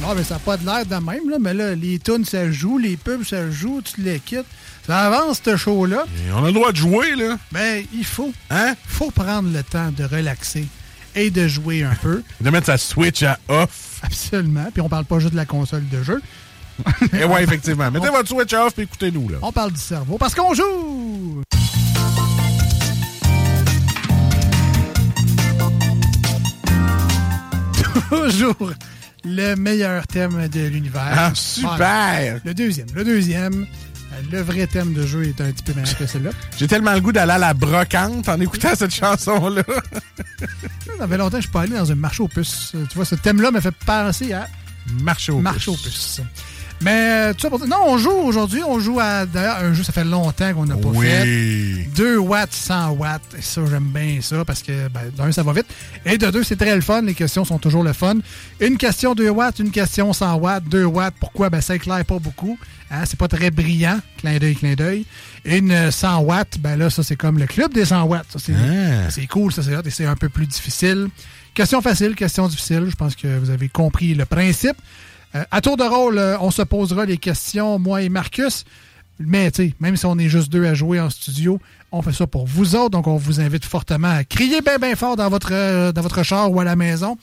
[SPEAKER 5] Non, mais ça n'a pas de l'air de même, là. Mais là, les tunes, ça joue, les pubs, ça joue, tu les quittes. Ça avance, ce show-là.
[SPEAKER 6] on a le droit de jouer, là.
[SPEAKER 5] Ben, il faut. Hein? faut prendre le temps de relaxer et de jouer un peu. *laughs*
[SPEAKER 6] De mettre sa Switch à off.
[SPEAKER 5] Absolument. Puis on parle pas juste de la console de jeu.
[SPEAKER 6] Et ouais, effectivement. Mettez votre Switch à off et écoutez-nous, là.
[SPEAKER 5] On parle du cerveau parce qu'on joue! *laughs* Toujours le meilleur thème de l'univers.
[SPEAKER 6] Ah, super!
[SPEAKER 5] Voilà. Le deuxième. Le deuxième. Le vrai thème de jeu est un petit peu meilleur que celui-là. *laughs*
[SPEAKER 6] J'ai tellement le goût d'aller à la brocante en écoutant cette chanson-là.
[SPEAKER 5] Ça fait longtemps que je suis pas allé dans un marché aux puces. Tu vois, ce thème-là me fait penser à
[SPEAKER 6] Marché aux
[SPEAKER 5] marché aux puces. Mais euh, tout ça pour dire- non, on joue aujourd'hui. On joue à d'ailleurs un jeu, ça fait longtemps qu'on n'a pas
[SPEAKER 6] Oui.
[SPEAKER 5] fait. 2 watts, 100 watts. Et ça, j'aime bien ça parce que ben, d'un, ça va vite. Et de deux, c'est très le fun. Les questions sont toujours le fun. Une question 2 watts, une question 100 watts. 2 watts, pourquoi? Ben, ça éclaire pas beaucoup. Hein, c'est pas très brillant. Clin d'œil, clin d'œil. Une euh, 100 watts, ben là, ça, c'est comme le club des 100 watts. Ça, c'est,
[SPEAKER 6] Ah.
[SPEAKER 5] c'est cool, ça, c'est hot, et c'est un peu plus difficile. Question facile, question difficile. Je pense que vous avez compris le principe. Euh, à tour de rôle, euh, on se posera les questions, moi et Marcus. Mais, même si on est juste deux à jouer en studio, on fait ça pour vous autres. Donc, on vous invite fortement à crier bien, bien fort dans votre, euh, dans char ou à la maison.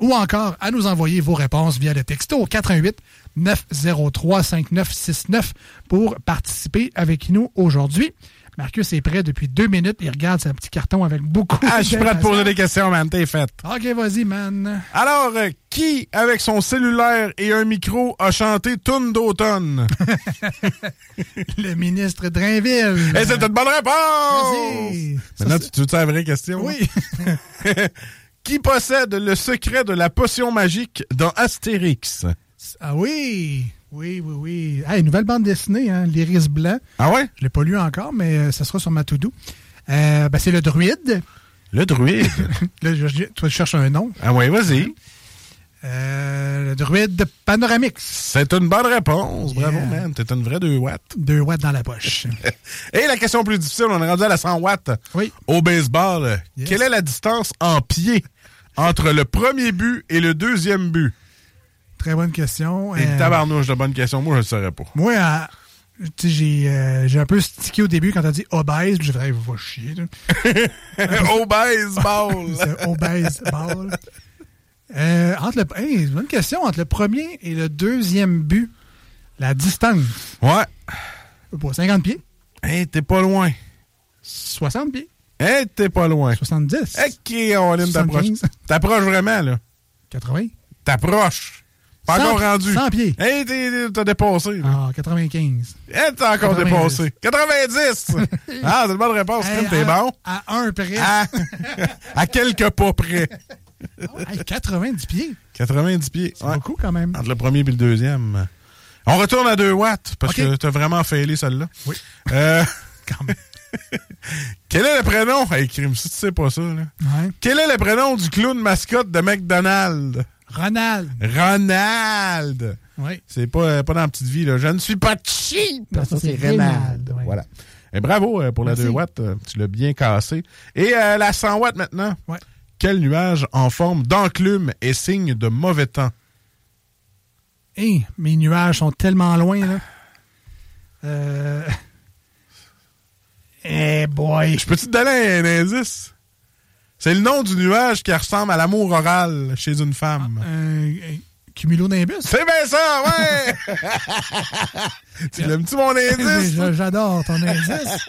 [SPEAKER 5] Ou encore à nous envoyer vos réponses via le texto au 88 903 5969 pour participer avec nous aujourd'hui. Marcus est prêt depuis deux minutes. Il regarde son petit carton avec beaucoup
[SPEAKER 6] Ah, je suis prêt à te poser des questions, man. T'es fait.
[SPEAKER 5] OK, vas-y, man.
[SPEAKER 6] Alors, euh, qui, avec son cellulaire et un micro, a chanté Toune d'automne? *laughs*
[SPEAKER 5] Le ministre Drainville.
[SPEAKER 6] Et c'est une bonne réponse!
[SPEAKER 5] Merci.
[SPEAKER 6] Maintenant, tu, tu veux la vraie question?
[SPEAKER 5] Oui. *laughs*
[SPEAKER 6] qui possède le secret de la potion magique dans Astérix?
[SPEAKER 5] Ah oui, oui, oui, oui. Hey, nouvelle bande dessinée, hein, l'Iris Blanc.
[SPEAKER 6] Ah ouais?
[SPEAKER 5] Je l'ai pas lu encore, mais euh, ça sera sur ma to-do. Euh, ben, c'est le druide.
[SPEAKER 6] Le druide? *laughs*
[SPEAKER 5] Là, je- je- toi, tu cherches un nom.
[SPEAKER 6] Ah ouais, vas-y.
[SPEAKER 5] Euh, le druide Panoramix.
[SPEAKER 6] C'est une bonne réponse. Bravo,
[SPEAKER 5] Yeah.
[SPEAKER 6] man. T'es une vraie 2 watts.
[SPEAKER 5] 2 watts dans la poche. *laughs*
[SPEAKER 6] Et la question plus difficile, on est rendu à la 100 watts.
[SPEAKER 5] Oui.
[SPEAKER 6] Au baseball,
[SPEAKER 5] Yes.
[SPEAKER 6] quelle est la distance en pied entre le premier but et le deuxième but?
[SPEAKER 5] Très bonne question.
[SPEAKER 6] Et
[SPEAKER 5] Euh,
[SPEAKER 6] tabarnouche de bonne question. Moi, je ne saurais pas.
[SPEAKER 5] Moi, à- j'ai euh, j'ai un peu stické au début quand t'as dit obèse. J'ai fait, hey, va chier. *laughs*
[SPEAKER 6] baseball. *laughs*
[SPEAKER 5] C'est au baseball. Euh, entre le, hey, bonne question. Entre le premier et le deuxième but, la distance.
[SPEAKER 6] Ouais.
[SPEAKER 5] Pour 50 pieds.
[SPEAKER 6] Hey, t'es pas loin.
[SPEAKER 5] 60 pieds.
[SPEAKER 6] Hey, t'es pas loin.
[SPEAKER 5] 70.
[SPEAKER 6] Ok, on t'approches.
[SPEAKER 5] 75.
[SPEAKER 6] T'approches vraiment, là.
[SPEAKER 5] 80.
[SPEAKER 6] T'approches. Pas
[SPEAKER 5] 100
[SPEAKER 6] encore rendu.
[SPEAKER 5] 100 pieds.
[SPEAKER 6] Hey, t'as dépassé.
[SPEAKER 5] Ah, 95.
[SPEAKER 6] Hey, t'as encore
[SPEAKER 5] 90.
[SPEAKER 6] dépassé. 90! *laughs* ah, c'est une bonne réponse,
[SPEAKER 5] Hey,
[SPEAKER 6] t'es bon.
[SPEAKER 5] À un près.
[SPEAKER 6] À, *laughs* à quelques pas près.
[SPEAKER 5] Hey, 90 pieds.
[SPEAKER 6] 90 pieds.
[SPEAKER 5] C'est beaucoup quand même.
[SPEAKER 6] Entre le premier et le deuxième. On retourne à 2 watts, parce que t'as vraiment failé celle-là.
[SPEAKER 5] Oui.
[SPEAKER 6] Euh, *laughs*
[SPEAKER 5] Quand même.
[SPEAKER 6] quel est le prénom? Hey, crime, si tu sais pas ça, là.
[SPEAKER 5] Ouais.
[SPEAKER 6] Quel est le prénom du clown mascotte de McDonald's?
[SPEAKER 5] Ronald.
[SPEAKER 6] Ronald!
[SPEAKER 5] Oui.
[SPEAKER 6] C'est pas, euh, pas dans la petite vie, là. Je ne suis pas cheap!
[SPEAKER 5] Non, ça, c'est Ronald.
[SPEAKER 6] Voilà. Et bravo euh, pour la
[SPEAKER 5] Merci.
[SPEAKER 6] 2 watts. euh, Tu l'as bien cassé. Et euh, la 100 watts maintenant.
[SPEAKER 5] Ouais.
[SPEAKER 6] Quel nuage en forme d'enclume est signe de mauvais temps?
[SPEAKER 5] Hey, mes nuages sont tellement loin, là. Euh... *laughs* Eh boy.
[SPEAKER 6] Je peux-tu te donner un indice? C'est le nom du nuage qui ressemble à l'amour oral chez une femme.
[SPEAKER 5] Un, un cumulonimbus?
[SPEAKER 6] C'est bien ça, ouais! *laughs* tu l'aimes-tu mon indice? *laughs*
[SPEAKER 5] J'adore ton indice.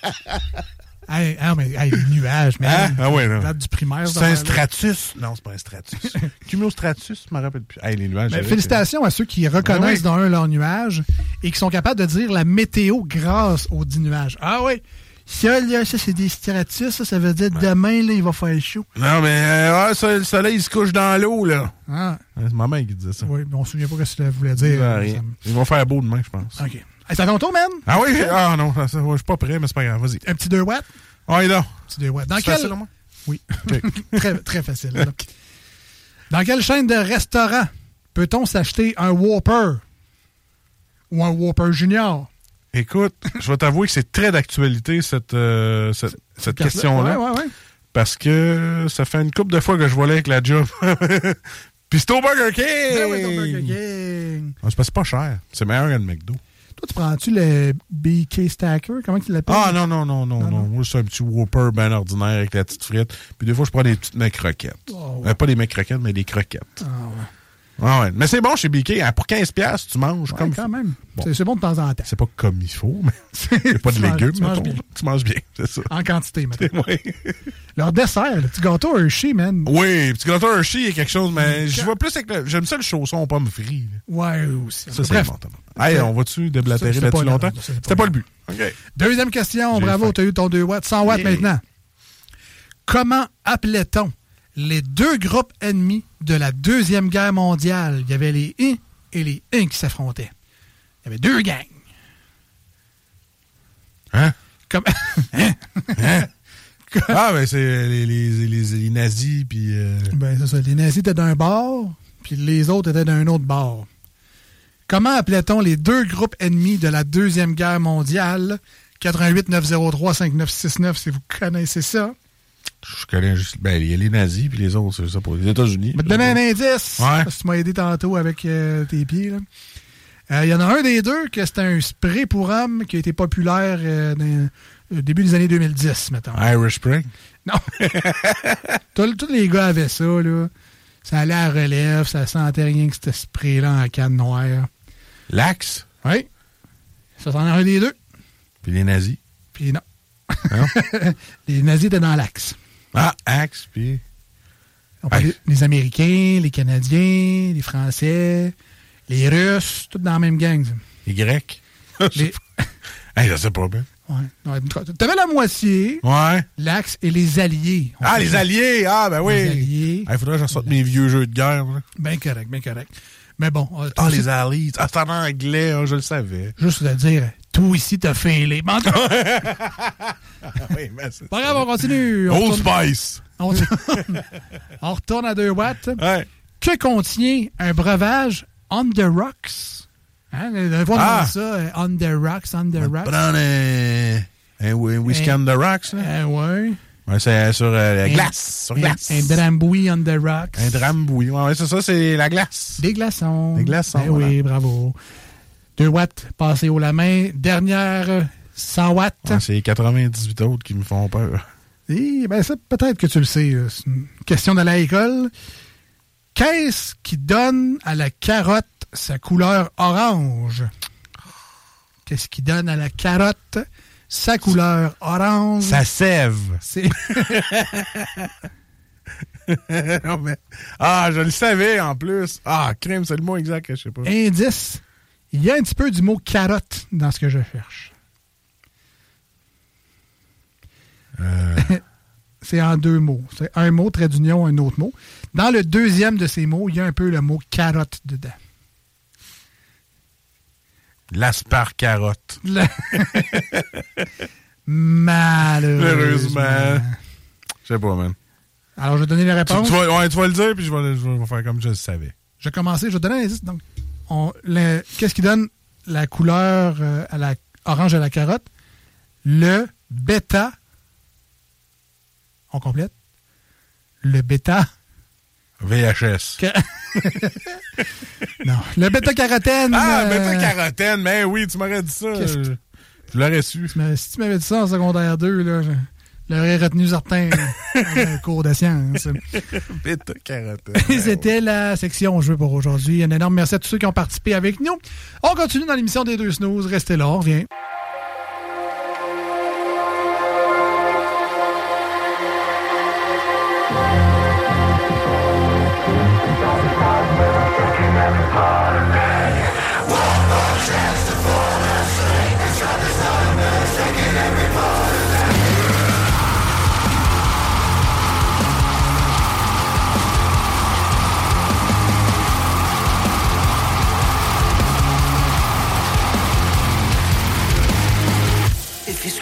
[SPEAKER 5] Hey, ah, mais hey, les nuages, mais
[SPEAKER 6] Hein? Ah ouais, non.
[SPEAKER 5] date du primaire.
[SPEAKER 6] C'est un stratus. Non, c'est pas un stratus. *laughs* Cumulostratus, je me rappelle plus. Hey, les nuages.
[SPEAKER 5] Ben, félicitations à ceux qui reconnaissent
[SPEAKER 6] oui.
[SPEAKER 5] dans un leur nuage et qui sont capables de dire la météo grâce aux dix nuages. Ah oui, ça, là, ça c'est des stratus, ça, ça veut dire demain, là, il va faire chaud.
[SPEAKER 6] Non, mais euh, ça, le soleil, il se couche dans l'eau, là.
[SPEAKER 5] Ah.
[SPEAKER 6] C'est ma mère qui disait ça.
[SPEAKER 5] Oui, mais on se souvient pas ce que ça voulait dire.
[SPEAKER 6] Rien. Ils vont faire beau demain, je pense.
[SPEAKER 5] OK. Hey, ça fait ton tour, man?
[SPEAKER 6] Ah oui? Ah non, ça, je suis pas prêt, mais c'est pas grave. Vas-y.
[SPEAKER 5] Un petit 2 watts?
[SPEAKER 6] Ouais, non.
[SPEAKER 5] Petit 2 watts. Dans
[SPEAKER 6] C'est
[SPEAKER 5] quel...
[SPEAKER 6] facile, au moins?
[SPEAKER 5] Oui. *laughs* très, très facile. Dans quelle chaîne de restaurants peut-on s'acheter un Whopper? Ou un Whopper Junior?
[SPEAKER 6] Écoute, je vais t'avouer que c'est très d'actualité, cette, euh, cette, question-là.
[SPEAKER 5] Ouais, ouais, ouais.
[SPEAKER 6] Parce que ça fait une couple de fois que je volais avec la job. *laughs* Puis c'est au Burger King!
[SPEAKER 5] Ben oui, ton Burger King.
[SPEAKER 6] Ah, c'est pas cher. C'est meilleur que le McDo.
[SPEAKER 5] Toi, tu prends-tu le BK Stacker? Comment tu l'appelles?
[SPEAKER 6] Ah non, non, non, non, non. Moi, c'est un petit Whopper bien ordinaire avec la petite frite. Puis des fois, je prends des petites mecs croquettes.
[SPEAKER 5] Oh,
[SPEAKER 6] Euh, pas des mecs croquettes, mais des croquettes.
[SPEAKER 5] Ah, ouais.
[SPEAKER 6] Ah ouais. Mais c'est bon chez BK. hein, Pour 15$, piastres, tu manges
[SPEAKER 5] Ouais,
[SPEAKER 6] comme
[SPEAKER 5] quand même.
[SPEAKER 6] Bon.
[SPEAKER 5] C'est- C'est bon de temps en temps.
[SPEAKER 6] C'est pas comme il faut, mais *laughs* a pas de
[SPEAKER 5] manges-
[SPEAKER 6] légumes.
[SPEAKER 5] tu manges bien.
[SPEAKER 6] Tu manges bien, c'est ça.
[SPEAKER 5] En quantité, *laughs* maintenant.
[SPEAKER 6] Oui.
[SPEAKER 5] Leur dessert, le petit gâteau Hershey, man.
[SPEAKER 6] Oui, petit gâteau Hershey est quelque chose, mais je vois plus avec le... J'aime ça le chausson aux pommes frites.
[SPEAKER 5] Ouais, aussi.
[SPEAKER 6] Ça, c'est bon. Hey, on va-tu déblatérer là-dessus longtemps? C'était pas le but.
[SPEAKER 5] Deuxième question, bravo, tu as eu ton 2 watts, 100 watts
[SPEAKER 6] Yeah.
[SPEAKER 5] maintenant. Comment appelait-on les deux groupes ennemis de la Deuxième Guerre mondiale? Il y avait les I et les I qui s'affrontaient. Il y avait deux gangs.
[SPEAKER 6] Hein?
[SPEAKER 5] Comme... *laughs*
[SPEAKER 6] Hein? ah, ben c'est les, les, les, les nazis, puis... euh,
[SPEAKER 5] Ben, c'est ça. Les nazis étaient d'un bord, puis les autres étaient d'un autre bord. Comment appelait-on les deux groupes ennemis de la Deuxième Guerre mondiale? 88 903 5969, si vous connaissez ça.
[SPEAKER 6] Je connais juste... Ben, il y a les nazis, puis les autres, c'est ça, pour les États-Unis.
[SPEAKER 5] Je vais te donner un indice.
[SPEAKER 6] Ouais.
[SPEAKER 5] Parce que tu m'as aidé tantôt avec euh, tes pieds. là. Euh, Il y en a un des deux que c'était un spray pour hommes qui a été populaire euh, dans le début des années 2010, mettons.
[SPEAKER 6] Irish Spring?
[SPEAKER 5] Non. *laughs* Tous tous les gars avaient ça, là. Ça allait à relève, ça sentait rien que ce spray-là en canne noire.
[SPEAKER 6] L'axe?
[SPEAKER 5] Oui. Ça, c'en est un des deux.
[SPEAKER 6] Puis les nazis?
[SPEAKER 5] Puis non.
[SPEAKER 6] Non? *laughs*
[SPEAKER 5] les nazis étaient dans l'axe.
[SPEAKER 6] Ah, axe, puis...
[SPEAKER 5] On
[SPEAKER 6] Hey.
[SPEAKER 5] Les Américains, les Canadiens, les Français, les Russes, tous dans la même gang. ça.
[SPEAKER 6] Les Grecs? *laughs*
[SPEAKER 5] Les-
[SPEAKER 6] Hey, ça, c'est pas bien.
[SPEAKER 5] Ouais. T'avais la moitié,
[SPEAKER 6] Ouais.
[SPEAKER 5] l'axe et les alliés.
[SPEAKER 6] Ah, les alliés! Ah, ben oui!
[SPEAKER 5] Les alliés.
[SPEAKER 6] Il faudrait que je sorte mes vieux jeux de guerre. là.
[SPEAKER 5] Bien correct, bien correct. Mais bon, euh,
[SPEAKER 6] Ah, les alliés! Ah, c'est en anglais, hein, je le savais.
[SPEAKER 5] juste de dire, tout ici t'a fait les.
[SPEAKER 6] Oui, mais c'est...
[SPEAKER 5] pas grave, on continue. On
[SPEAKER 6] Old
[SPEAKER 5] retourne-
[SPEAKER 6] Spice!
[SPEAKER 5] On, *laughs* on retourne à 2 watts.
[SPEAKER 6] Ouais.
[SPEAKER 5] Que contient un breuvage on the rocks? Hein, on
[SPEAKER 6] Ah.
[SPEAKER 5] ça, euh, on the rocks, on the rocks.
[SPEAKER 6] Prendre un, un, whi- whisky on the rocks, là.
[SPEAKER 5] Euh, ouais.
[SPEAKER 6] Ouais, c'est sur euh, la
[SPEAKER 5] Un-
[SPEAKER 6] glace. Sur
[SPEAKER 5] un-
[SPEAKER 6] glace.
[SPEAKER 5] Un, dramboui on the rocks.
[SPEAKER 6] Un drambouille. Ouais, c'est ça, c'est la glace.
[SPEAKER 5] Des glaçons.
[SPEAKER 6] Des glaçons,
[SPEAKER 5] Ben oui, bravo. 2 watts passés haut la main. Dernière, euh, 100 watts.
[SPEAKER 6] Ouais, c'est les 98 autres qui me font peur.
[SPEAKER 5] Ben ça, peut-être que tu le sais. là. C'est une question d'aller à l'école. Qu'est-ce qui donne à la carotte sa couleur orange? Qu'est-ce qui donne à la carotte sa couleur orange?
[SPEAKER 6] Ça sève.
[SPEAKER 5] C'est... *laughs*
[SPEAKER 6] Non, mais- Ah, je le savais en plus. Ah, crème, c'est le mot exact que je sais pas.
[SPEAKER 5] Indice. Il y a un petit peu du mot carotte dans ce que je cherche.
[SPEAKER 6] Euh, *laughs*
[SPEAKER 5] C'est en deux mots. C'est un mot, trait d'union, un autre mot. Dans le deuxième de ces mots, il y a un peu le mot carotte dedans.
[SPEAKER 6] L'asparcarotte. *laughs*
[SPEAKER 5] Malheureusement.
[SPEAKER 6] Malheureusement. Je sais pas, man.
[SPEAKER 5] Alors, je vais donner la
[SPEAKER 6] Tu,
[SPEAKER 5] réponse.
[SPEAKER 6] tu vas, ouais, tu vas le dire, puis je vais, je vais faire comme je le savais.
[SPEAKER 5] Je vais commencer, je vais donner un indice. Donc, qu'est-ce qui donne la couleur euh, à la orange à la carotte? Le bêta. On complète? Le bêta.
[SPEAKER 6] VHS. *laughs*
[SPEAKER 5] non, le bêta-carotène.
[SPEAKER 6] Ah,
[SPEAKER 5] euh,
[SPEAKER 6] bêta-carotène, mais oui, tu m'aurais dit ça. Je l'aurais su.
[SPEAKER 5] Mais si tu m'avais dit ça en secondaire 2, là, je l'aurais retenu certain *laughs* euh, cours de sciences. *laughs* C'était la section jeu pour aujourd'hui. Un énorme merci à tous ceux qui ont participé avec nous. On continue dans l'émission des deux snooze. Restez là, on revient.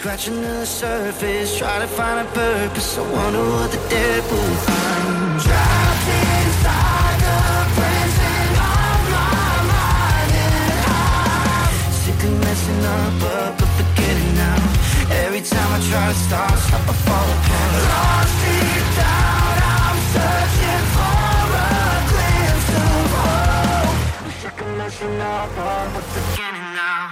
[SPEAKER 14] Scratching the surface, try to find a purpose. I wonder what the dead will find. Trapped inside the prison of my mind, and I'm sick of messing up, up, but forgetting now. Every time I try to start, stop, I fall apart. Lost deep down, I'm searching for a glimpse of hope. Sick of messing up, up, but forgetting now.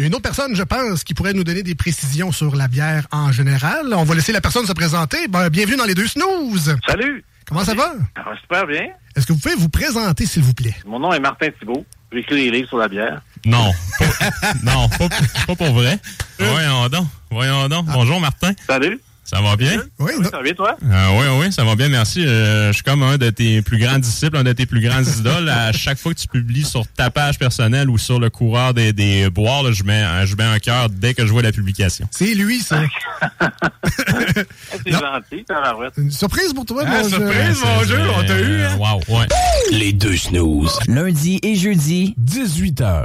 [SPEAKER 16] Il y a une autre personne, je pense, qui pourrait nous donner des précisions sur la bière en général. On va laisser la personne se présenter. Ben, bienvenue dans les deux snooze.
[SPEAKER 27] Salut.
[SPEAKER 16] Comment ça va?
[SPEAKER 27] Ça va super bien.
[SPEAKER 16] Est-ce que vous pouvez vous présenter, s'il vous plaît?
[SPEAKER 27] Mon nom est Martin Thibault. J'écris des livres sur la bière.
[SPEAKER 28] Non. Pas- *laughs* non, pas, pas pour vrai. Voyons donc. Voyons donc. Bonjour, Martin.
[SPEAKER 27] Salut.
[SPEAKER 28] Ça va bien?
[SPEAKER 16] Oui,
[SPEAKER 27] Ça va bien, toi?
[SPEAKER 28] Ah oui, oui, ça va bien, merci. Euh, je suis comme un de tes plus grands disciples, un de tes plus grands idoles. À chaque fois que tu publies sur ta page personnelle ou sur le coureur des, des boires, là, je, mets, un- je mets un cœur dès que je vois la publication.
[SPEAKER 16] C'est lui, ça. *laughs*
[SPEAKER 27] C'est gentil.
[SPEAKER 16] Une surprise pour toi,
[SPEAKER 28] Ah,
[SPEAKER 16] mon
[SPEAKER 28] surprise,
[SPEAKER 16] jeu.
[SPEAKER 28] mon jeu, on t'a eu, hein? Wow, ouais.
[SPEAKER 13] Les deux snooze.
[SPEAKER 10] Lundi et jeudi, 18h.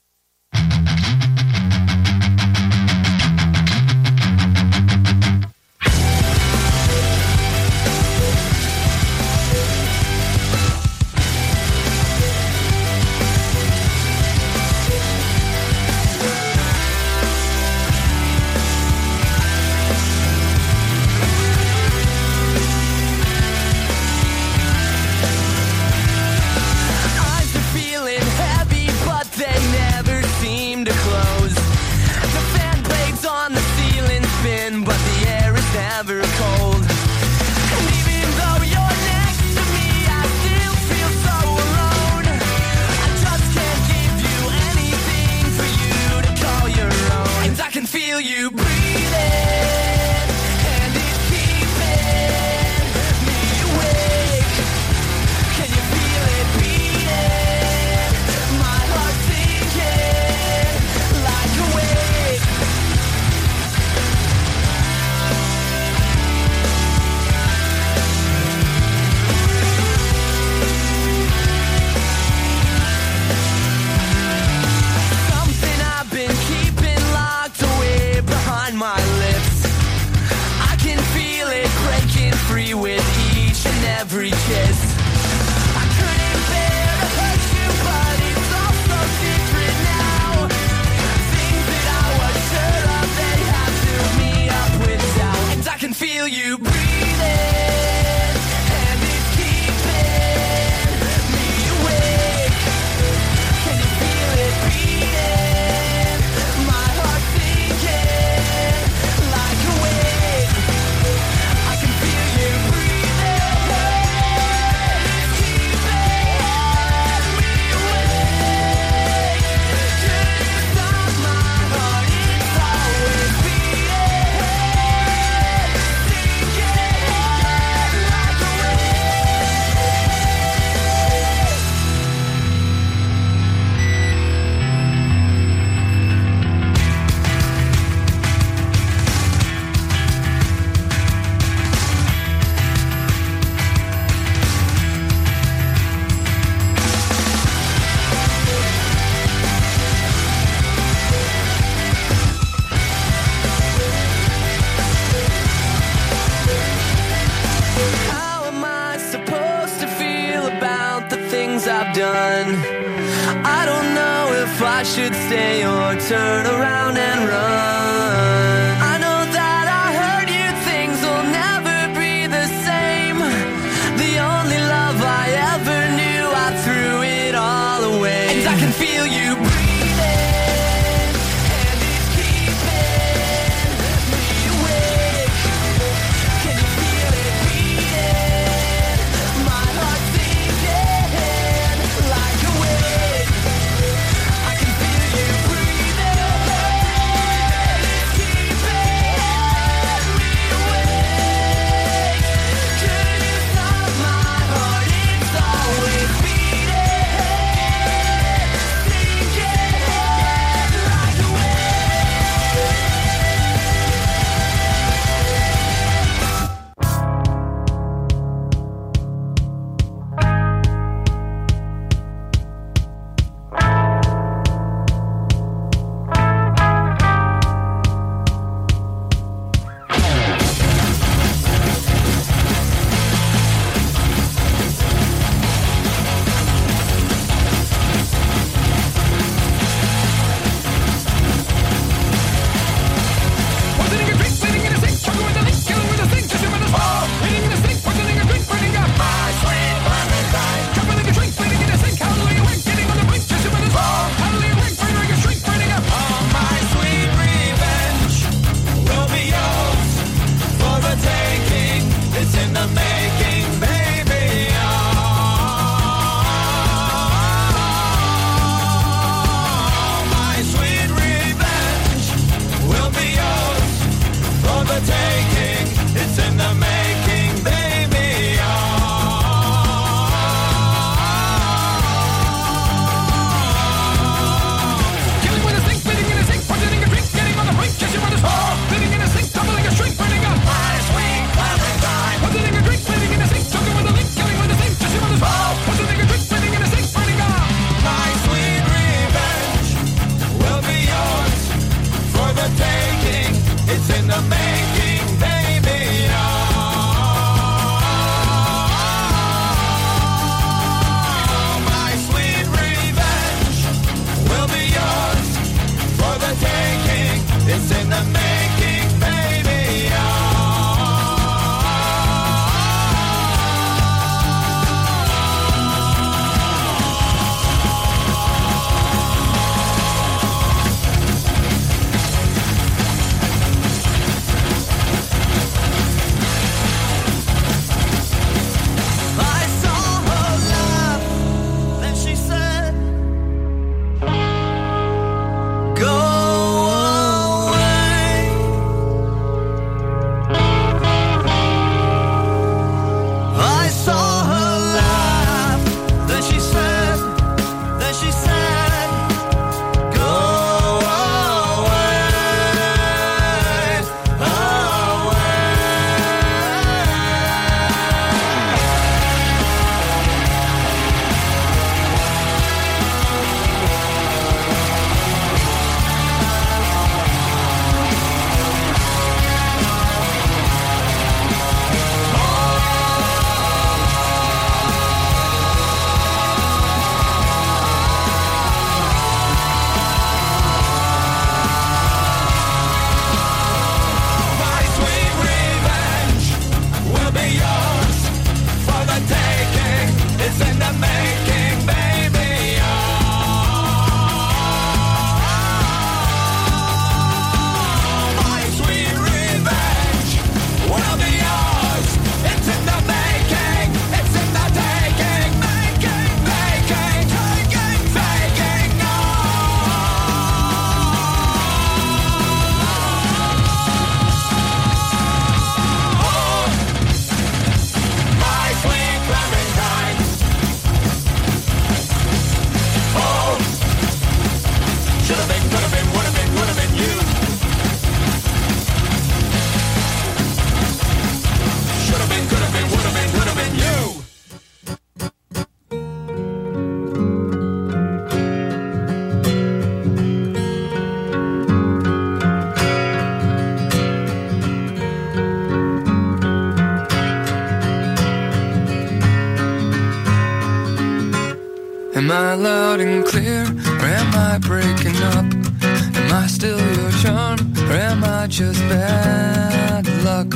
[SPEAKER 3] just
[SPEAKER 29] bad luck?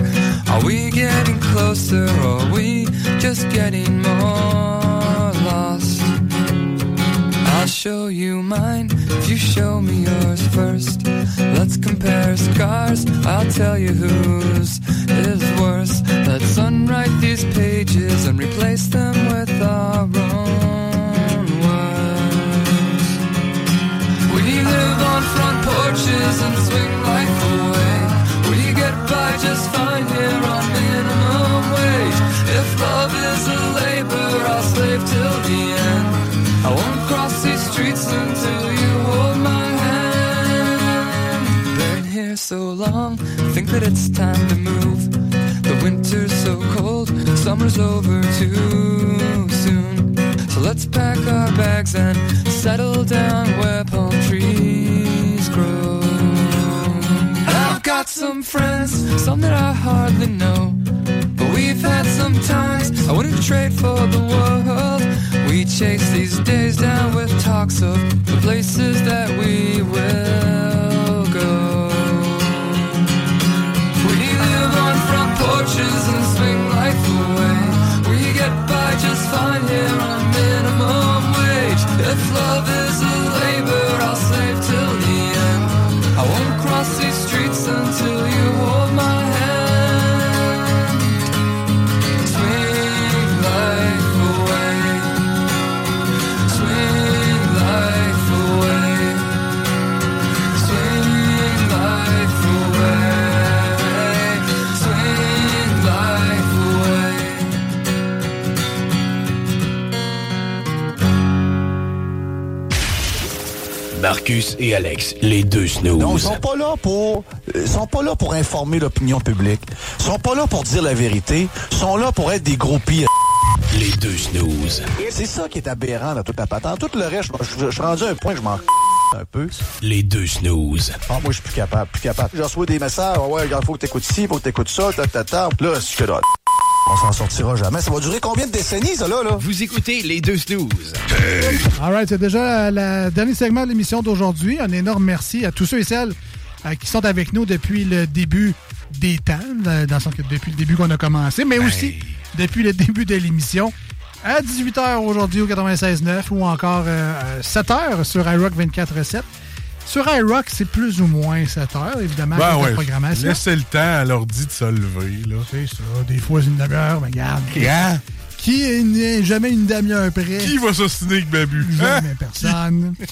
[SPEAKER 29] Are we getting closer, or are we just getting more lost? I'll show you mine if you show me yours first. Let's compare scars, I'll tell you whose is worse. Let's unwrite these pages and replace them with our own live on front porches and swing life away. We get by just fine here on minimum wage. If love is a labor, I'll slave till the end. I won't cross these streets until you hold my hand. Been here so long, think that it's time to move. The winter's so cold, summer's over too soon. So let's pack our bags and settle down where palm trees grow. I've got some friends, some that I hardly know. But we've had some times I wouldn't trade for the world. We chase these days down with talks of the places that we will go. We live on front porches and swing life away. We get by just fine here on. If love is a labor, I'll save
[SPEAKER 13] Marcus et Alex, les deux snooze.
[SPEAKER 30] Non, ils sont pas là pour ils sont pas là pour informer l'opinion publique. Ils sont pas là pour dire la vérité, ils sont là pour être des gros pires.
[SPEAKER 13] Les deux snooze.
[SPEAKER 30] C'est ça qui est aberrant dans toute la patente. Tout le reste, je, je- je suis rendu à un point que je m'en un peu.
[SPEAKER 13] Les deux snooze.
[SPEAKER 30] Ah, moi, je suis plus capable, plus capable. Je reçois des messages, Ah ouais, regarde, faut que t'écoutes ci, faut que t'écoutes ça, ta, ta, ta. Là, c'est que là, on s'en sortira jamais. Ça va durer combien de décennies, ça, là, là?
[SPEAKER 13] Vous écoutez les deux snooze.
[SPEAKER 5] All right, c'est déjà le dernier segment de l'émission d'aujourd'hui. Un énorme merci à tous ceux et celles euh, qui sont avec nous depuis le début des temps, euh, dans le sens que depuis le début qu'on a commencé, mais aussi depuis le début de l'émission. À 18h aujourd'hui au 96.9 ou encore euh, 7h sur iRock 24.7. Sur iRock, c'est plus ou moins 7h, évidemment,
[SPEAKER 6] Ben
[SPEAKER 5] la programmation.
[SPEAKER 6] laissez le temps à l'ordi de se lever. là.
[SPEAKER 5] C'est ça, des fois c'est une demi-heure, mais regarde.
[SPEAKER 6] Hein?
[SPEAKER 5] Qui n'est jamais une demi-heure près?
[SPEAKER 6] Qui va s'ostiner avec Babu?
[SPEAKER 5] Jamais
[SPEAKER 6] Hein?
[SPEAKER 5] personne. *laughs*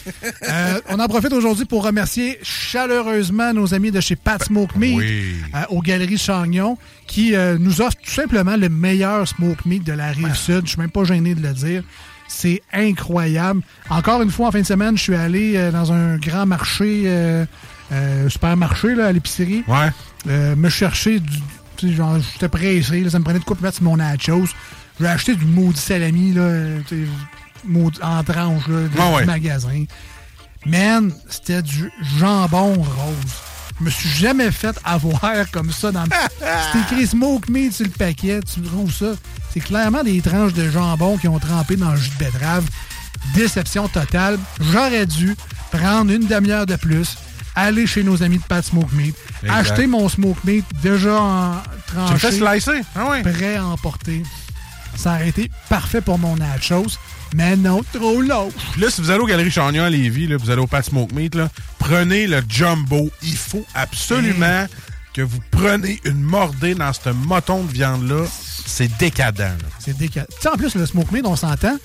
[SPEAKER 5] Euh, on en profite aujourd'hui pour remercier chaleureusement nos amis de chez Pat Smoke Meat
[SPEAKER 6] Oui.
[SPEAKER 5] euh, aux Galeries Chagnon qui euh, nous offrent tout simplement le meilleur smoke meat de la rive sud. Je suis même pas gêné de le dire. C'est incroyable. Encore une fois, en fin de semaine, je suis allé euh, dans un grand marché, euh, euh, supermarché là, à l'épicerie.
[SPEAKER 6] Ouais.
[SPEAKER 5] Euh, me chercher du. genre, j'étais pressé, là, ça me prenait de quoi mettre sur mon nachos. J'ai acheté du maudit salami, là, maudit- en tranche, là, du,
[SPEAKER 6] Ah ouais.
[SPEAKER 5] du magasin. Man, c'était du jambon rose. Je me suis jamais fait avoir comme ça dans le... *laughs* C'est écrit smoke meat sur le paquet, tu trouves ça? C'est clairement des tranches de jambon qui ont trempé dans le jus de betterave. Déception totale. J'aurais dû prendre une demi-heure de plus, aller chez nos amis de Pat Smoke Meat,
[SPEAKER 6] Exact.
[SPEAKER 5] acheter mon smoke meat déjà en tranché.
[SPEAKER 6] Tu me fais slicer? Ah ouais.
[SPEAKER 5] Prêt à emporter. Ça aurait été parfait pour mon nachos, mais non, trop long.
[SPEAKER 6] Puis là, si vous allez aux Galeries Chagnon à Lévis, là, vous allez au Pat Smoke Meat, là, prenez le jumbo. Il faut absolument que vous preniez une mordée dans ce moton de viande-là. C'est décadent.
[SPEAKER 5] C'est sais, en plus, le smoke meat, on s'entend.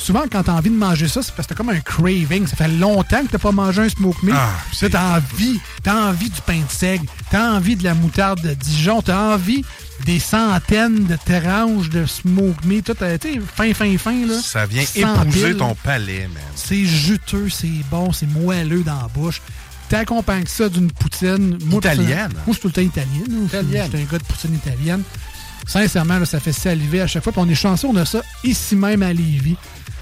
[SPEAKER 5] Souvent, quand t'as envie de manger ça, c'est parce que t'as comme un craving. Ça fait longtemps que t'as pas mangé un smoke meat.
[SPEAKER 6] Ah,
[SPEAKER 5] là, t'as envie. T'as envie du pain de seigle. T'as envie de la moutarde de Dijon. T'as envie des centaines de tranches de smoke meat. Tout, euh, tu sais, fin, fin, fin, là.
[SPEAKER 6] Ça vient épouser ton palais, man.
[SPEAKER 5] C'est juteux, c'est bon, c'est moelleux dans la bouche. T'accompagnes ça d'une poutine. Moi,
[SPEAKER 6] Italienne.
[SPEAKER 5] Moi, c'est tout le temps italienne.
[SPEAKER 6] Italienne.
[SPEAKER 5] Je suis un gars de poutine italienne. Sincèrement, là, ça fait saliver à chaque fois. Puis on est chanceux, on a ça ici même à Lévis,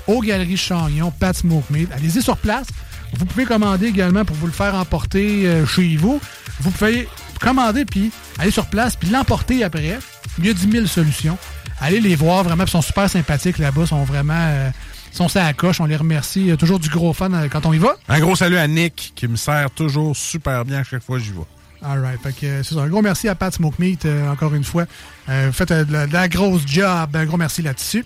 [SPEAKER 5] aux Galeries Chagnon, Pat Smoke Meat. Allez-y sur place. Vous pouvez commander également pour vous le faire emporter euh, chez vous. Vous pouvez commander puis aller sur place puis l'emporter après. Il y a 10 000 solutions. Allez les voir vraiment, ils sont super sympathiques là-bas, ils sont vraiment euh, sont ça à la coche. On les remercie. Toujours du gros fun euh, quand on y va.
[SPEAKER 6] Un gros salut à Nick qui me sert toujours super bien à chaque fois que j'y vais.
[SPEAKER 5] All right. Fait que, euh, c'est ça. Un gros merci à Pat Smoke Meat, euh, encore une fois. Euh, vous faites de, la, de la grosse job. Un gros merci là-dessus.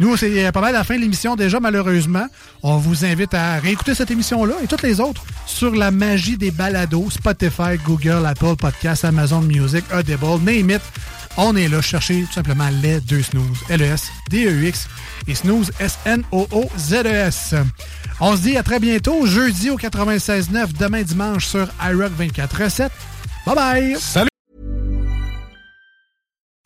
[SPEAKER 5] Nous, c'est euh, pas mal la fin de l'émission déjà, malheureusement. On vous invite à réécouter cette émission-là et toutes les autres sur la magie des balados, Spotify, Google, Apple Podcasts, Amazon Music, Audible, name it. On est là. Cherchez tout simplement les deux snooze. L-E-S, D-E-U-X et snooze, S-N-O-O-Z-E-S. On se dit à très bientôt, jeudi au 96.9, demain dimanche sur iRock 24.7. Bye bye!
[SPEAKER 6] Salut!